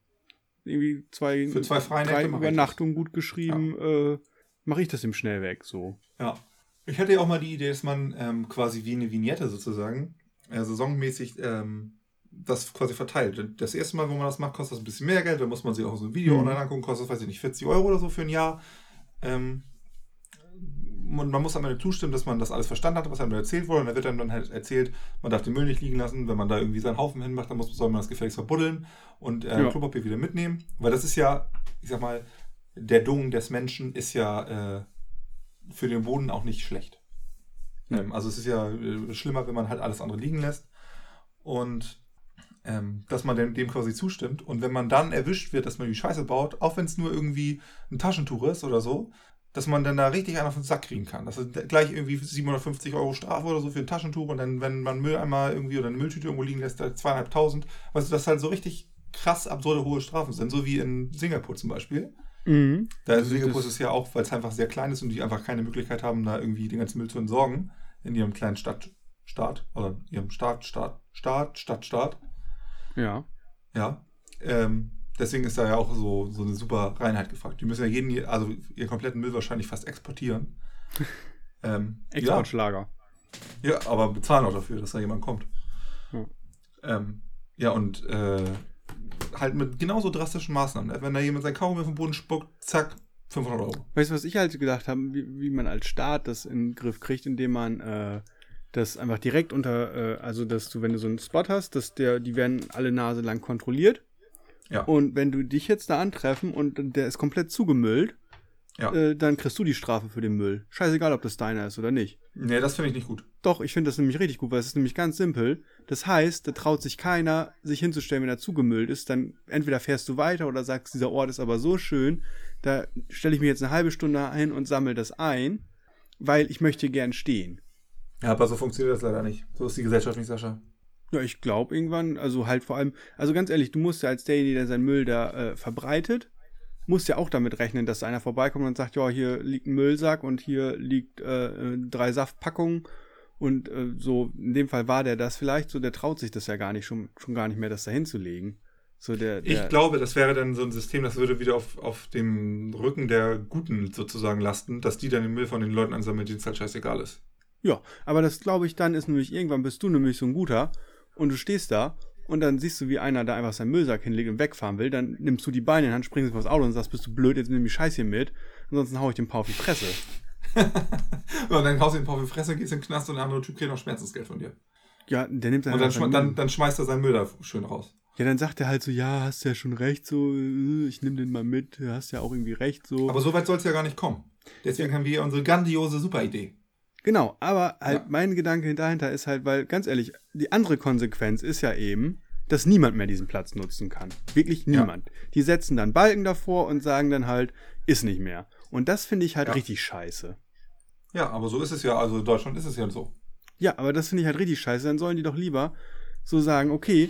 irgendwie zwei, Für zwei drei. Übernachtungen gut geschrieben, äh, mache ich das im Schnellweg so. Ja. Ich hatte ja auch mal die Idee, dass man ähm, quasi wie eine Vignette sozusagen, äh, saisonmäßig, ähm, das quasi verteilt. Das erste Mal, wo man das macht, kostet das ein bisschen mehr Geld. Dann muss man sich auch so ein Video Mhm. online angucken, kostet, weiß ich nicht, 40 Euro oder so für ein Jahr. Ähm, und man muss am Ende zustimmen, dass man das alles verstanden hat, was einem da erzählt wurde. Und da wird einem dann halt erzählt, man darf den Müll nicht liegen lassen. Wenn man da irgendwie seinen Haufen hinmacht, dann muss, soll man das gefälligst verbuddeln und äh, Ja. Klopapier wieder mitnehmen. Weil das ist ja, ich sag mal, der Dung des Menschen ist ja äh, für den Boden auch nicht schlecht. Ähm, also es ist ja äh, schlimmer, wenn man halt alles andere liegen lässt. Und ähm, dass man dem, dem quasi zustimmt. Und wenn man dann erwischt wird, dass man die Scheiße baut, auch wenn es nur irgendwie ein Taschentuch ist oder so, dass man dann da richtig einen auf den Sack kriegen kann. Das ist gleich irgendwie 750 Euro Strafe oder so für ein Taschentuch und dann, wenn man Müll einmal irgendwie oder eine Mülltüte irgendwo liegen lässt, da zweieinhalbtausend. Weißt du, dass halt so richtig krass absurde hohe Strafen sind, so wie in Singapur zum Beispiel. Mhm. Da ist Also Singapur das- ist es ja auch, weil es einfach sehr klein ist und die einfach keine Möglichkeit haben, da irgendwie den ganzen Müll zu entsorgen in ihrem kleinen Stadt, Staat oder ihrem Staat, Staat, Staat, Stadt, Staat. Ja. Ja. Ähm, deswegen ist da ja auch so, so eine super Reinheit gefragt. Die müssen ja jeden, also ihren kompletten Müll wahrscheinlich fast exportieren. [LAUGHS] ähm, ja, Exportschlager. ja, aber bezahlen auch dafür, dass da jemand kommt. Ja. Ähm, ja, und äh, halt mit genauso drastischen Maßnahmen. Wenn da jemand sein Kaugummi auf den Boden spuckt, zack, 500 Euro. Weißt du, was ich halt gedacht habe, wie, wie man als Staat das in den Griff kriegt, indem man äh, das einfach direkt unter, äh, also dass du, wenn du so einen Spot hast, dass der, die werden alle Nase lang kontrolliert. Ja. Und wenn du dich jetzt da antreffen und der ist komplett zugemüllt, Ja. äh, dann kriegst du die Strafe für den Müll. Scheißegal, ob das deiner ist oder nicht. Nee, das finde ich nicht gut. Doch, ich finde das nämlich richtig gut, weil es ist nämlich ganz simpel. Das heißt, da traut sich keiner, sich hinzustellen, wenn er zugemüllt ist. Dann entweder fährst du weiter oder sagst, dieser Ort ist aber so schön, da stelle ich mich jetzt eine halbe Stunde hin und sammle das ein, weil ich möchte gern stehen. Ja, aber so funktioniert das leider nicht. So ist die Gesellschaft nicht, Sascha. Ja, ich glaube irgendwann, also halt vor allem, also ganz ehrlich, du musst ja als derjenige, der seinen Müll da äh, verbreitet, musst ja auch damit rechnen, dass einer vorbeikommt und sagt, ja, hier liegt ein Müllsack und hier liegt äh, drei Saftpackungen und äh, so, in dem Fall war der das vielleicht, so der traut sich das ja gar nicht, schon, schon gar nicht mehr, das da hinzulegen. So der, der, Ich glaube, das wäre dann so ein System, das würde wieder auf, auf dem Rücken der Guten sozusagen lasten, dass die dann den Müll von den Leuten ansammeln, denen es halt scheißegal ist. Ja, aber das glaube ich dann ist nämlich, irgendwann bist du nämlich so ein guter und du stehst da und dann siehst du, wie einer da einfach seinen Müllsack hinlegt und wegfahren will, dann nimmst du die Beine in die Hand, springst auf das Auto und sagst, bist du blöd, jetzt nimm die Scheiß hier mit, ansonsten hau ich den paar auf die Fresse. [LAUGHS] und dann haust du den Paar auf die Fresse, gehst in den Knast und der andere Typ kriegt noch Schmerzensgeld von dir. Ja, der nimmt dann, Und dann, seinen dann, dann schmeißt er seinen Müll da schön raus. Ja, dann sagt er halt so, ja, hast ja schon recht, so, äh, ich nimm den mal mit, du hast ja auch irgendwie recht, so. Aber so weit soll es ja gar nicht kommen. Deswegen haben wir unsere grandiose Superidee. Genau, aber halt Ja. mein Gedanke dahinter ist halt, weil ganz ehrlich, die andere Konsequenz ist ja eben, dass niemand mehr diesen Platz nutzen kann. Wirklich Ja. niemand. Die setzen dann Balken davor und sagen dann halt, ist nicht mehr. Und das finde ich halt Ja. richtig scheiße. Ja, aber so ist es ja. Also in Deutschland ist es ja so. Ja, aber das finde ich halt richtig scheiße. Dann sollen die doch lieber so sagen, okay,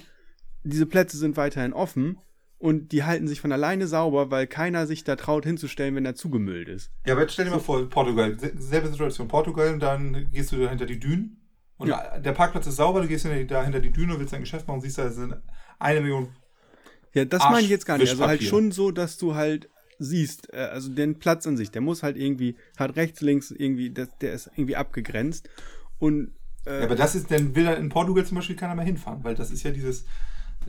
diese Plätze sind weiterhin offen und die halten sich von alleine sauber, weil keiner sich da traut hinzustellen, wenn er zugemüllt ist. Ja, aber jetzt stell dir mal vor, Portugal, se- selbe Situation. Portugal, dann gehst du da hinter die Dünen und der Parkplatz ist sauber, du gehst hinter die, da hinter die Düne willst dein Geschäft machen und siehst, da sind eine Million. Ja, das Arsch- meine ich jetzt gar nicht. Also halt schon so, dass du halt siehst, äh, also den Platz an sich, der muss halt irgendwie, hat rechts, links irgendwie, das, der ist irgendwie abgegrenzt. Und äh, Ja, aber das ist, dann will da in Portugal zum Beispiel keiner mehr hinfahren, weil das ist ja dieses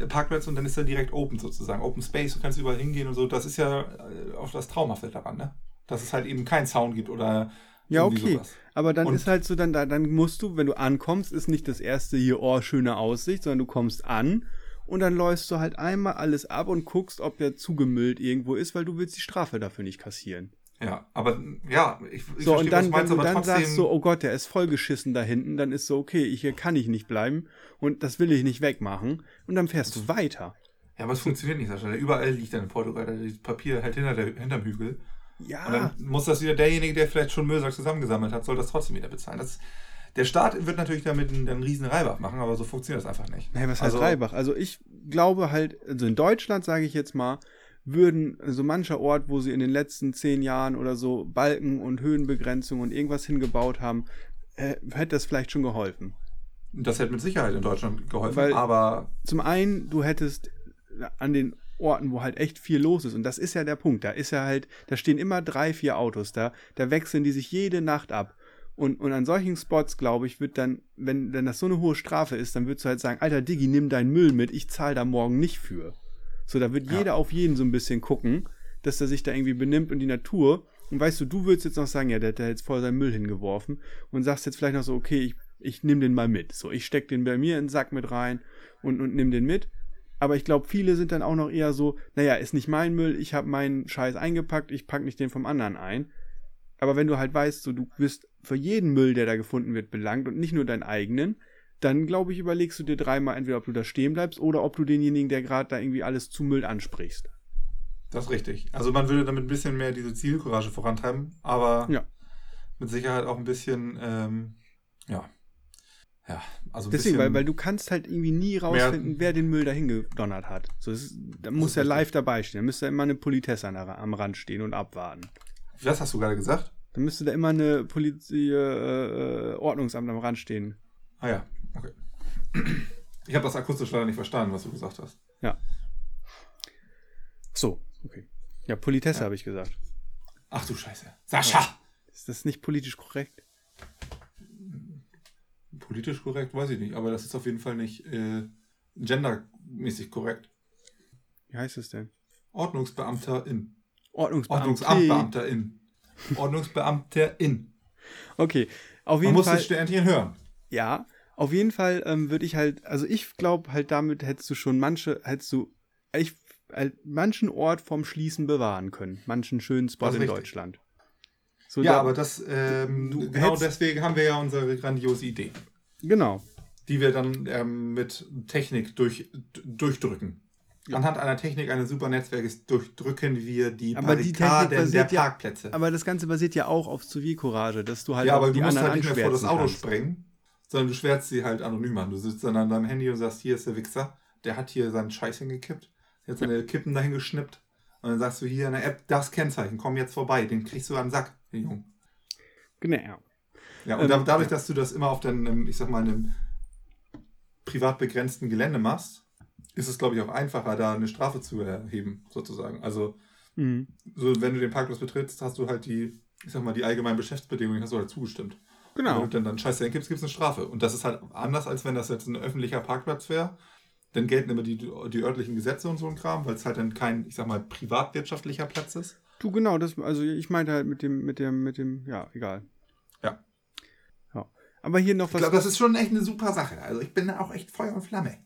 Parkplatz und dann ist er direkt open sozusagen. Open Space, du kannst überall hingehen und so. Das ist ja äh, auf das Traumhafte daran, ne? Dass es halt eben keinen Sound gibt oder ja, okay. sowas. Aber dann Und- ist halt so, dann, da, dann musst du, wenn du ankommst, ist nicht das erste hier, oh, schöne Aussicht, sondern du kommst an und dann läufst du halt einmal alles ab und guckst, ob der zugemüllt irgendwo ist, weil du willst die Strafe dafür nicht kassieren. Ja, aber ja, ich, ich So, verstehe, und dann, was du meinst, wenn du dann trotzdem. sagst so, oh Gott, der ist vollgeschissen da hinten, dann ist so, okay, ich, hier kann ich nicht bleiben und das will ich nicht wegmachen und dann fährst du weiter. ja, aber es funktioniert nicht, Sascha. Überall liegt dann in Portugal das Papier halt hinter der, hinterm Hügel. Ja, Und dann muss das wieder derjenige, der vielleicht schon Müllsack zusammengesammelt hat, soll das trotzdem wieder bezahlen. Das, der Staat wird natürlich damit einen, einen riesen Reibach machen, aber so funktioniert das einfach nicht. Hey, was heißt Also- Reibach? Also ich glaube halt, also in Deutschland sage ich jetzt mal, würden so mancher Ort, wo sie in den letzten zehn Jahren oder so Balken und Höhenbegrenzung und irgendwas hingebaut haben, äh, hätte das vielleicht schon geholfen. Das hätte mit Sicherheit in Deutschland geholfen, Weil- aber Zum einen, du hättest an den Orten, wo halt echt viel los ist, und das ist ja der Punkt, da ist ja halt, da stehen immer drei, vier Autos da, da wechseln die sich jede Nacht ab. Und, und an solchen Spots, glaube ich, wird dann, wenn, wenn das so eine hohe Strafe ist, dann würdest du halt sagen, Alter Diggi, nimm deinen Müll mit, ich zahle da morgen nicht für. So, da wird Ja. jeder auf jeden so ein bisschen gucken, dass er sich da irgendwie benimmt und die Natur. Und weißt du, du würdest jetzt noch sagen, ja, der hat da jetzt voll seinen Müll hingeworfen und sagst jetzt vielleicht noch so, okay, ich, ich nehme den mal mit. So, ich steck den bei mir in den Sack mit rein und, und nimm den mit. Aber ich glaube, viele sind dann auch noch eher so, naja, ist nicht mein Müll, ich habe meinen Scheiß eingepackt, ich pack nicht den vom anderen ein. Aber wenn du halt weißt, so du bist für jeden Müll, der da gefunden wird, belangt und nicht nur deinen eigenen, dann glaube ich, überlegst du dir dreimal entweder, ob du da stehen bleibst oder ob du denjenigen, der gerade da irgendwie alles zu Müll ansprichst. das ist richtig. Also man würde damit ein bisschen mehr diese Zielcourage vorantreiben, aber Ja. mit Sicherheit auch ein bisschen, ähm, ja. Ja, also Deswegen, weil, weil du kannst halt irgendwie nie rausfinden, wer den Müll dahin gedonnert hat. So, ist, da muss ist er richtig. live dabei stehen. Da müsste immer eine Politesse am Rand stehen und abwarten. Was hast du gerade gesagt? Da müsste da immer eine Polizei, äh, äh, Ordnungsamt am Rand stehen. Ah ja, okay. Ich habe das akustisch leider nicht verstanden, was du gesagt hast. Ja. So, okay. Ja, Politesse habe ich gesagt. Ach du Scheiße. Sascha! Ist das nicht politisch korrekt? Politisch korrekt, weiß ich nicht, aber das ist auf jeden Fall nicht äh, gendermäßig korrekt. Wie heißt es denn? Ordnungsbeamterin. Ordnungsbeamte. Ordnungsamtbeamterin. Ordnungsbeamterin. Okay, auf Man jeden muss Fall. das Sternchen hören. Ja, auf jeden Fall ähm, würde ich halt, also ich glaube halt damit hättest du schon manche, hättest du, ich, halt manchen Ort vom Schließen bewahren können. Manchen schönen Spot in richtig. Deutschland. So, Ja, aber das, ähm, Du genau hättest- deswegen haben wir ja unsere grandiose Idee, Genau. die wir dann ähm, mit Technik durch, durchdrücken. Anhand einer Technik eines super Netzwerkes durchdrücken wir die Aber die Barrikaden der basiert ja, Parkplätze. aber das Ganze basiert ja auch auf Zivilcourage, dass du halt ja, aber die du musst halt nicht mehr vor das Auto kannst. springen sondern du schwärzt sie halt anonym an. Du sitzt dann an deinem Handy und sagst, hier ist der Wichser, der hat hier seinen Scheiß hingekippt, der hat seine Kippen dahin geschnippt. Und dann sagst du hier in der App, das Kennzeichen, komm jetzt vorbei, den kriegst du an den Sack, Jungen. Genau. Ja, und Ähm, da, dadurch, dass du das immer auf deinem, ich sag mal, einem privat begrenzten Gelände machst, ist es, glaube ich, auch einfacher, da eine Strafe zu erheben, sozusagen. Also, Mhm. so, wenn du den Parkplatz betrittst, hast du halt die, ich sag mal, die allgemeinen Geschäftsbedingungen, hast du halt zugestimmt. Wenn Genau. du dann, dann Scheiße gibst, gibt es eine Strafe. Und das ist halt anders, als wenn das jetzt ein öffentlicher Parkplatz wäre. Dann gelten immer die, die örtlichen Gesetze und so ein Kram, weil es halt dann kein, ich sag mal, privatwirtschaftlicher Platz ist. Du, genau, das, also ich meinte halt mit dem, mit dem, mit dem, ja, egal. Ja. Ja. Aber hier noch Ich was. glaube, das ist schon echt eine super Sache. Also ich bin da auch echt Feuer und Flamme.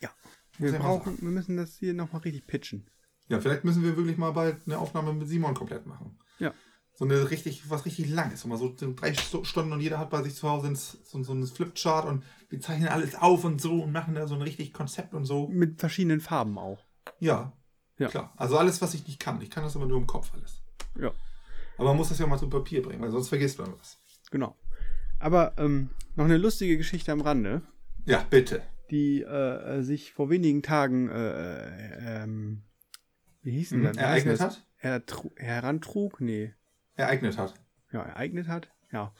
Ja. Wir ich mal brauchen, wir müssen das hier nochmal richtig pitchen. Ja, vielleicht müssen wir wirklich mal bald eine Aufnahme mit Simon komplett machen. Ja. So eine richtig, was richtig lang ist. So mal so drei Stu- Stunden und jeder hat bei sich zu Hause ein, so, so ein Flipchart und wir zeichnen alles auf und so und machen da so ein richtig Konzept und so. Mit verschiedenen Farben auch. Ja, Ja. klar. Also alles, was ich nicht kann. Ich kann das aber nur im Kopf alles. Ja. Aber man muss das ja mal zu Papier bringen, weil sonst vergisst man was. Genau. Aber ähm, noch eine lustige Geschichte am Rande, Ja, bitte. die äh, sich vor wenigen Tagen, äh, äh, ähm, wie hieß denn Mhm. das? Ereignet hat? Ertru- Herantrug? Nee. Ereignet hat. Ja, ereignet hat. Ja.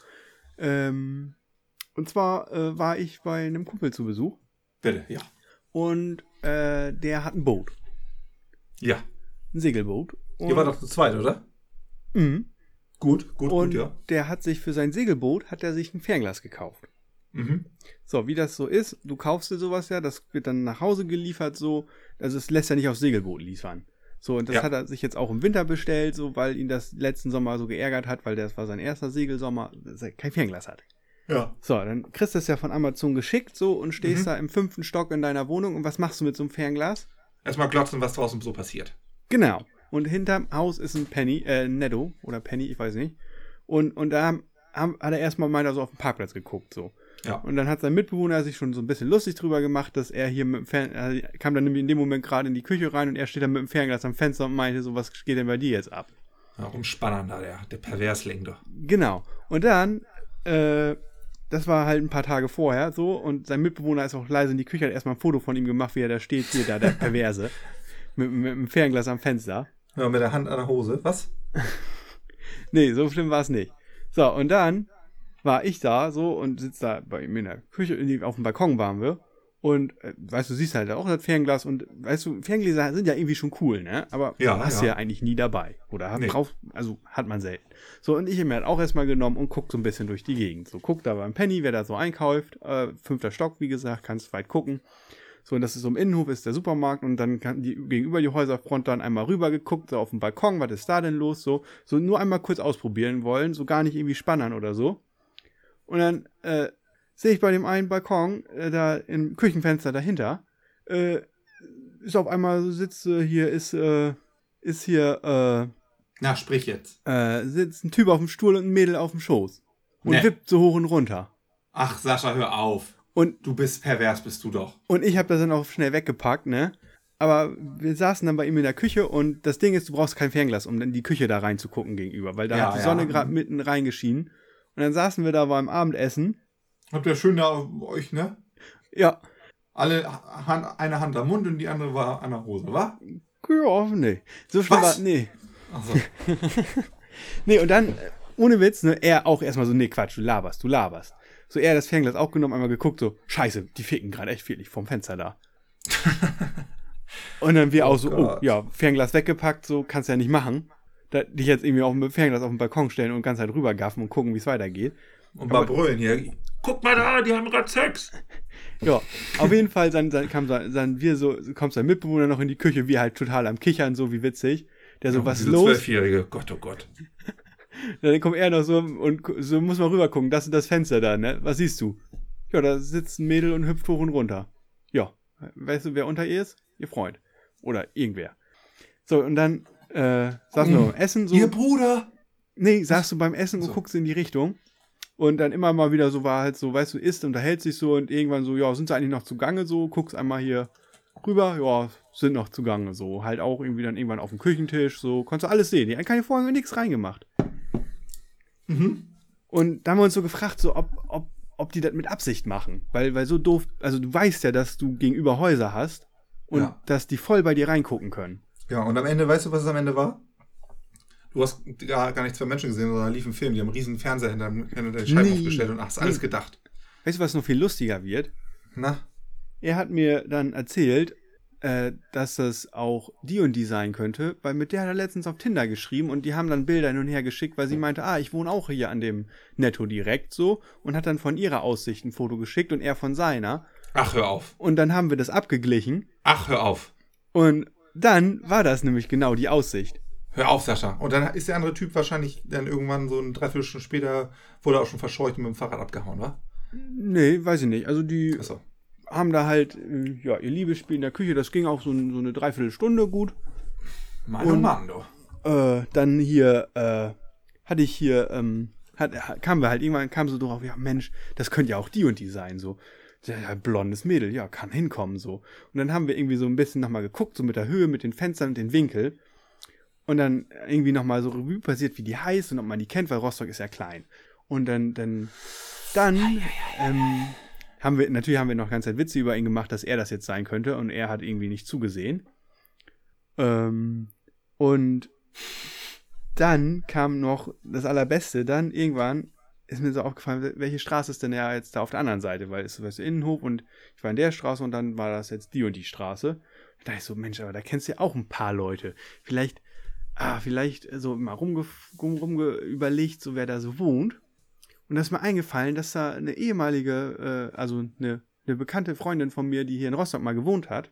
Ähm, und zwar äh, war ich bei einem Kumpel zu Besuch Bitte, ja. und äh, der hat ein Boot. Ja. Ein Segelboot. Und, Ihr war doch zu zweit, oder? Mhm. Gut, gut, Und gut, ja. der hat sich für sein Segelboot, hat er sich ein Fernglas gekauft. Mhm. So, wie das so ist, du kaufst dir sowas ja, das wird dann nach Hause geliefert, so, also es lässt ja nicht aufs Segelboot liefern. So, und das Ja. hat er sich jetzt auch im Winter bestellt, so, weil ihn das letzten Sommer so geärgert hat, weil das war sein erster Segelsommer, dass er kein Fernglas hat. Ja. So, dann kriegst du es ja von Amazon geschickt, so, und stehst Mhm. da im fünften Stock in deiner Wohnung und was machst du mit so einem Fernglas? Erstmal glotzen, was draußen so passiert. Genau. Und hinterm Haus ist ein Penny, äh, Netto oder Penny, ich weiß nicht. Und, und da haben, haben, hat er erstmal mal da so auf den Parkplatz geguckt, so. Ja. Und dann hat sein Mitbewohner sich schon so ein bisschen lustig drüber gemacht, dass er hier mit dem Fern er kam dann nämlich in dem Moment gerade in die Küche rein und er steht da mit dem Fernglas am Fenster und meinte so, was geht denn bei dir jetzt ab? ja umspannern da, der, der Perversling doch. Genau. Und dann, äh, das war halt ein paar Tage vorher so und sein Mitbewohner ist auch leise in die Küche, hat erstmal ein Foto von ihm gemacht, wie er da steht, hier da, der [LAUGHS] Perverse, mit, mit dem Fernglas am Fenster. Ja, mit der Hand an der Hose. Was? [LAUGHS] Nee, so schlimm war es nicht. So, und dann war ich da so und sitze da bei ihm in der Küche, auf dem Balkon waren wir. Und äh, weißt du, siehst halt auch das Fernglas und weißt du, Ferngläser sind ja irgendwie schon cool, ne? Aber Ja, hast ja. ja eigentlich nie dabei. Oder Nee. drauf, also hat man selten. So, und ich habe mir halt auch erstmal genommen und guck so ein bisschen durch die Gegend. So, guck da beim Penny, wer da so einkauft. Äh, fünfter Stock, wie gesagt, kannst weit gucken. So, und das ist so im Innenhof ist der Supermarkt und dann kann die gegenüber die Häuserfront dann einmal rüber geguckt, so auf dem Balkon, was ist da denn los? So, so nur einmal kurz ausprobieren wollen, so gar nicht irgendwie spannern oder so. Und dann äh, sehe ich bei dem einen Balkon, äh, da im Küchenfenster dahinter, äh, ist auf einmal so sitzt äh, hier, ist, äh, ist hier, Na, sprich jetzt. äh, äh, sitzt ein Typ auf dem Stuhl und ein Mädel auf dem Schoß. Und Nee. wippt so hoch und runter. Ach, Sascha, hör auf. Und Du bist pervers, bist du doch. Und ich habe das dann auch schnell weggepackt, ne? Aber wir saßen dann bei ihm in der Küche und das Ding ist, du brauchst kein Fernglas, um in die Küche da reinzugucken gegenüber, weil da Ja, hat die ja. Sonne gerade mitten reingeschienen. Und dann saßen wir da beim Abendessen. Habt ihr schön da euch, ne? Ja, Alle Hand, eine Hand am Mund und die andere war an der Hose, wa? ja, nee. So schlimm Was? war, nee. Achso. [LAUGHS] Nee, und dann, ohne Witz, ne, er auch erstmal so, nee, Quatsch, du laberst, du laberst. So, er hat das Fernglas auch genommen, einmal geguckt, so, scheiße, die ficken gerade echt wirklich vom Fenster da. [LAUGHS] und dann wir auch so, oh, Gott. ja, Fernglas weggepackt, so, kannst ja nicht machen. Da, dich jetzt irgendwie mit dem Fernglas auf den Balkon stellen und ganz halt rübergaffen und gucken, wie es weitergeht. Und mal brüllen hier. Guck mal da, die haben gerade Sex. Ja, auf jeden Fall dann, dann kam dann, dann wir so, kommt sein Mitbewohner noch in die Küche, wir halt total am Kichern, so wie witzig. Der so, was ist Diese los? Zwölfjährige. Gott, oh Gott. [LAUGHS] Dann kommt er noch so und so muss man rüber gucken, das ist das Fenster da, ne? Was siehst du? Ja, da sitzt ein Mädel und hüpft hoch und runter. Ja, weißt du, wer unter ihr ist? Ihr Freund. Oder irgendwer. So, und dann äh, saßen wir beim Essen so. Ihr Bruder. Nee, saßt du beim Essen und So. guckst in die Richtung. Und dann immer mal wieder so war halt so, weißt du, isst, unterhält sich so und irgendwann so, ja, sind sie eigentlich noch zugange so, guckst einmal hier rüber, ja, sind noch zugange so. Halt auch irgendwie dann irgendwann auf dem Küchentisch, so, konntest du alles sehen. Die haben keine vorher nichts reingemacht. Mhm. Und da haben wir uns so gefragt, so, ob, ob, ob die das mit Absicht machen. Weil, weil so doof, also du weißt ja, dass du gegenüber Häuser hast und Ja. dass die voll bei dir reingucken können. Ja, und am Ende, weißt du, was es am Ende war? Du hast gar, gar nicht zwei Menschen gesehen, sondern da lief ein Film. Die haben einen riesen Fernseher hinter, hinter der Scheibe Nee. aufgestellt und hast alles Nee. gedacht. Weißt du, was noch viel lustiger wird? Na? Er hat mir dann erzählt, äh, dass das auch die und die sein könnte, weil mit der hat er letztens auf Tinder geschrieben und die haben dann Bilder hin und her geschickt, weil sie meinte, ah, ich wohne auch hier an dem Netto direkt so und hat dann von ihrer Aussicht ein Foto geschickt und er von seiner. Ach, hör auf. Und dann haben wir das abgeglichen Ach, hör auf. und dann war das nämlich genau die Aussicht. Hör auf, Sascha. Und dann ist der andere Typ wahrscheinlich dann irgendwann so ein Dreiviertelstunde später, wurde auch schon verscheucht und mit dem Fahrrad abgehauen, wa? Nee, weiß ich nicht. Also die Achso. haben da halt, äh, ja, ihr Liebesspiel in der Küche, das ging auch so, so eine Dreiviertelstunde gut. Mann, Und- Mann, du. Äh, dann hier, äh, hatte ich hier, ähm, hat, ha- kamen wir halt irgendwann, kam so drauf, ja Mensch, das könnte ja auch die und die sein, so. Ja, ja, blondes Mädel, ja, kann hinkommen, so. Und dann haben wir irgendwie so ein bisschen nochmal geguckt, so mit der Höhe, mit den Fenstern und den Winkel. Und dann irgendwie nochmal so Revue passiert, wie die heißt und ob man die kennt, weil Rostock ist ja klein. Und dann, dann, dann, ähm, haben wir, natürlich haben wir noch ganz Zeit Witze über ihn gemacht, dass er das jetzt sein könnte und er hat irgendwie nicht zugesehen. Ähm, und dann kam noch das Allerbeste, dann irgendwann ist mir so aufgefallen, welche Straße ist denn ja jetzt da auf der anderen Seite, weil es ist weißt du, Innenhof und ich war in der Straße und dann war das jetzt die und die Straße. Da dachte ich so, Mensch, aber da kennst du ja auch ein paar Leute. Vielleicht, ah, vielleicht so mal rumge, rum, rumge überlegt, so wer da so wohnt. Und da ist mir eingefallen, dass da eine ehemalige, äh, also eine, eine bekannte Freundin von mir, die hier in Rostock mal gewohnt hat,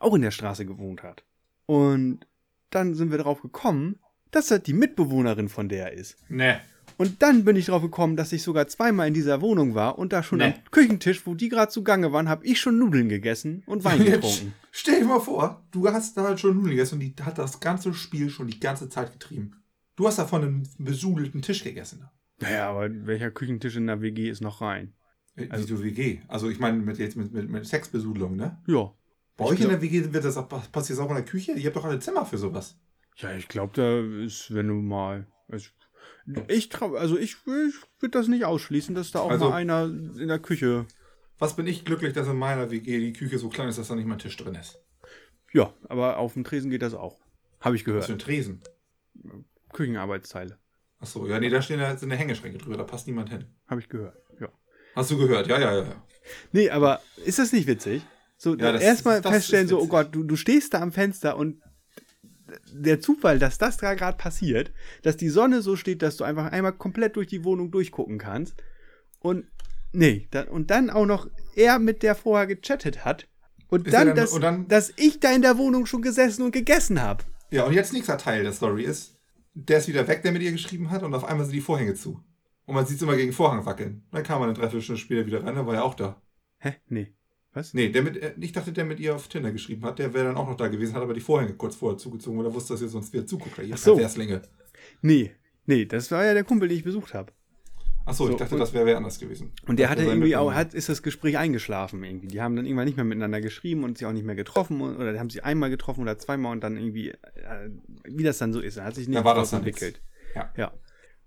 auch in der Straße gewohnt hat. Und dann sind wir drauf gekommen, dass das die Mitbewohnerin von der ist. Ne. Und dann bin ich drauf gekommen, dass ich sogar zweimal in dieser Wohnung war und da schon Nee. am Küchentisch, wo die gerade zugange waren, habe ich schon Nudeln gegessen und Wein getrunken. Stell dir mal vor, du hast da halt schon Nudeln gegessen und die hat das ganze Spiel schon die ganze Zeit getrieben. Du hast da von einem besudelten Tisch gegessen. Naja, aber welcher Küchentisch in der WG ist noch rein? Äh, Also- Wieso WG? Also ich meine mit jetzt mit, mit, mit Sexbesudelung, ne? Ja. Bei euch in der WG wird das auch, passiert das auch in der Küche? Ihr habt doch alle Zimmer für sowas. Ja, ich glaube, da ist, wenn du mal. Ich, ich trau, also ich, ich würde das nicht ausschließen, dass da auch Also- mal einer in der Küche. Was bin ich glücklich, dass in meiner WG die Küche so klein ist, dass da nicht mal ein Tisch drin ist. Ja, aber auf dem Tresen geht das auch. Habe ich Was für gehört. ein Tresen. Küchenarbeitsteile. Achso, ja, nee, da stehen ja sind eine Hängeschränke drüber, da passt niemand hin. Habe ich gehört. Ja. Hast du gehört? Ja, ja, ja. ja. Nee, aber ist das nicht witzig? So, Ja, erstmal feststellen, so, oh. Gott, du, du stehst da am Fenster und der Zufall, dass das da gerade passiert, dass die Sonne so steht, dass du einfach einmal komplett durch die Wohnung durchgucken kannst. Und nee, dann, und dann auch noch er mit der vorher gechattet hat. Und Ist dann, dann- dass, und dann- dass ich da in der Wohnung schon gesessen und gegessen habe. Ja, und jetzt nächster Teil der Story ist, der ist wieder weg, der mit ihr geschrieben hat, und auf einmal sind die Vorhänge zu. Und man sieht es immer gegen Vorhang wackeln. Dann kam er eine Dreiviertelstunde später wieder rein, dann war er auch da. Hä? Nee. Was? Nee, der mit, äh, ich dachte, der mit ihr auf Tinder geschrieben hat, der wäre dann auch noch da gewesen, hat aber die Vorhänge kurz vorher zugezogen, weil er wusste, dass ihr sonst wieder zuguckt. Ach so. Perverslinge. Nee. Nee, das war ja der Kumpel, den ich besucht habe. Achso, ich So, dachte, und- das wäre wer anders gewesen. Und der Das hatte irgendwie auch, hat, ist das Gespräch eingeschlafen irgendwie. Die haben dann irgendwann nicht mehr miteinander geschrieben und sich auch nicht mehr getroffen und, oder haben sie einmal getroffen oder zweimal und dann irgendwie, äh, wie das dann so ist, hat sich nicht Da war das dann entwickelt. Ja. Ja.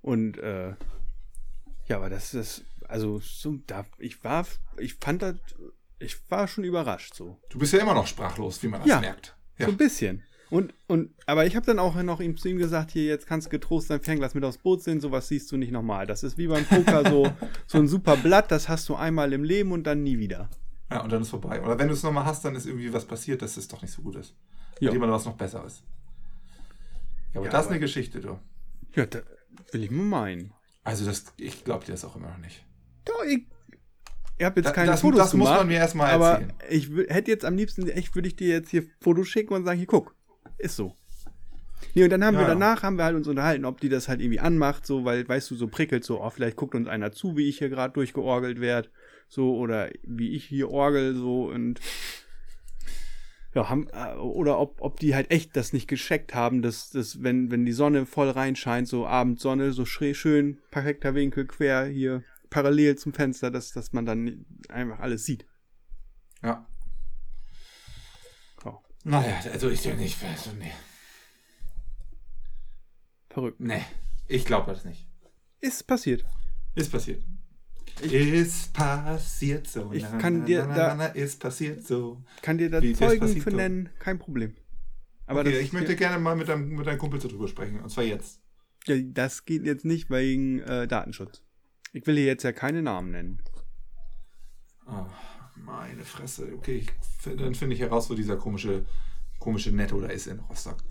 Und äh, ja, aber das ist, also so, da, ich war, ich fand das, ich war schon überrascht so. Du bist ja immer noch sprachlos, wie man das Ja. merkt. Ja. So ein bisschen. Und, und, aber ich habe dann auch noch ihm zu ihm gesagt, hier, jetzt kannst du getrost dein Fernglas mit aufs Boot sehen, sowas siehst du nicht nochmal. Das ist wie beim Poker so, [LAUGHS] so ein super Blatt, das hast du einmal im Leben und dann nie wieder. ja, und dann ist vorbei. Oder wenn du es nochmal hast, dann ist irgendwie was passiert, dass es doch nicht so gut ist. Ja. Jemand was noch besser ist. Ja, aber Ja, das ist aber- eine Geschichte, du. Ja, da will ich mal meinen. Also, das, ich glaube dir das auch immer noch nicht. Doch, ich, ich habe jetzt Da- keine das- Fotos das muss gemacht, man mir erst mal aber erzählen. ich hätte jetzt am liebsten, echt würde ich dir jetzt hier Fotos schicken und sagen, hier guck, ist so. Nee, und dann haben wir Ja. danach, haben wir halt uns unterhalten, ob die das halt irgendwie anmacht, so, weil, weißt du, so prickelt so, oh, vielleicht guckt uns einer zu, wie ich hier gerade durchgeorgelt werde, so, oder wie ich hier orgel, so, und ja, haben, äh, oder ob, ob die halt echt das nicht gescheckt haben, dass, dass wenn, wenn die Sonne voll reinscheint, so Abendsonne, so schön, perfekter Winkel, quer hier, parallel zum Fenster, dass, dass man dann einfach alles sieht. Ja. Ja. Naja, also ich denke nicht. Also, nee. Verrückt. nee. Ich glaube das nicht. Ist passiert. Ist passiert. ist passiert so. Ich Na, kann na, dir na, da- ist passiert so. Kann dir da Zeugen für nennen, kein Problem. Aber okay, ich möchte gerne mal mit deinem, mit deinem Kumpel so drüber sprechen. Und zwar jetzt. ja, das geht jetzt nicht wegen äh, Datenschutz. Ich will hier jetzt ja keine Namen nennen. Ah, meine Fresse. Okay, ich, dann finde ich heraus, wo dieser komische, komische Netto da ist in Rostock.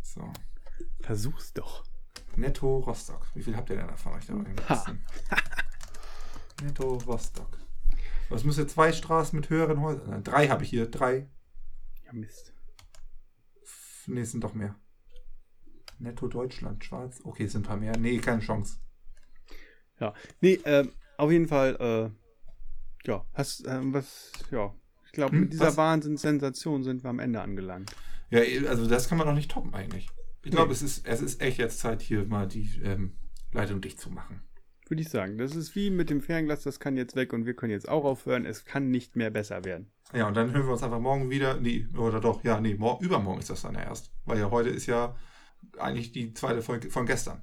So. Versuch's doch. Netto Rostock. Wie viel habt ihr denn davon euch da? [LAUGHS] Netto Rostock. Was müsste zwei Straßen mit höheren Häusern? Drei habe ich hier. Drei. Ja, Mist. Nee, es sind doch mehr. Netto Deutschland, schwarz. Okay, es sind ein paar mehr. Nee, keine Chance. Ja. Nee, ähm, auf jeden Fall, äh, ja, hast, ähm, was, ja. Ich glaube, Hm, mit dieser was? Wahnsinnssensation sind wir am Ende angelangt. Ja, also das kann man doch nicht toppen eigentlich. Ich glaube, Nee. es, ist, es ist echt jetzt Zeit, hier mal die ähm, Leitung dicht zu machen. Würde ich sagen. Das ist wie mit dem Fernglas, das kann jetzt weg und wir können jetzt auch aufhören. Es kann nicht mehr besser werden. Ja, und dann hören wir uns einfach morgen wieder. Nee, oder doch, ja, nee, mor übermorgen ist das dann erst. Weil ja heute ist ja eigentlich die zweite Folge von gestern.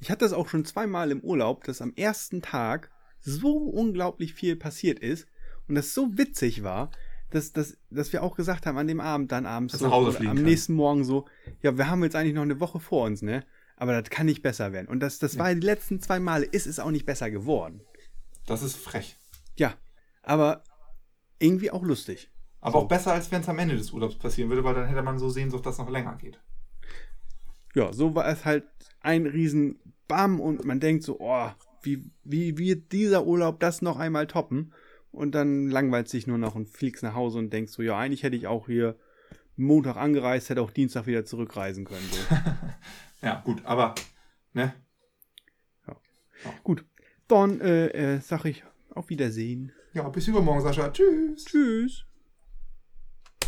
Ich hatte das auch schon zweimal im Urlaub, dass am ersten Tag so unglaublich viel passiert ist und das so witzig war, dass, dass, dass wir auch gesagt haben an dem Abend dann abends so, am kann. nächsten Morgen so, ja, wir haben jetzt eigentlich noch eine Woche vor uns, ne? Aber das kann nicht besser werden. Und das, das war die letzten zwei Male, ist es auch nicht besser geworden. Das ist frech. Ja, aber irgendwie auch lustig. Aber auch besser, als wenn es am Ende des Urlaubs passieren würde, weil dann hätte man so Sehnsucht, dass es noch länger geht. Ja, so war es halt ein riesen Bam und man denkt so, oh, wie, wie wird dieser Urlaub das noch einmal toppen? Und dann langweilt sich nur noch und fliegst nach Hause und denkst so, ja, eigentlich hätte ich auch hier Montag angereist, hätte auch Dienstag wieder zurückreisen können. So. [LAUGHS] Ja, gut, aber, ne? Gut, dann äh, äh, sag ich auf Wiedersehen. Ja, bis übermorgen, Sascha. Tschüss. Tschüss.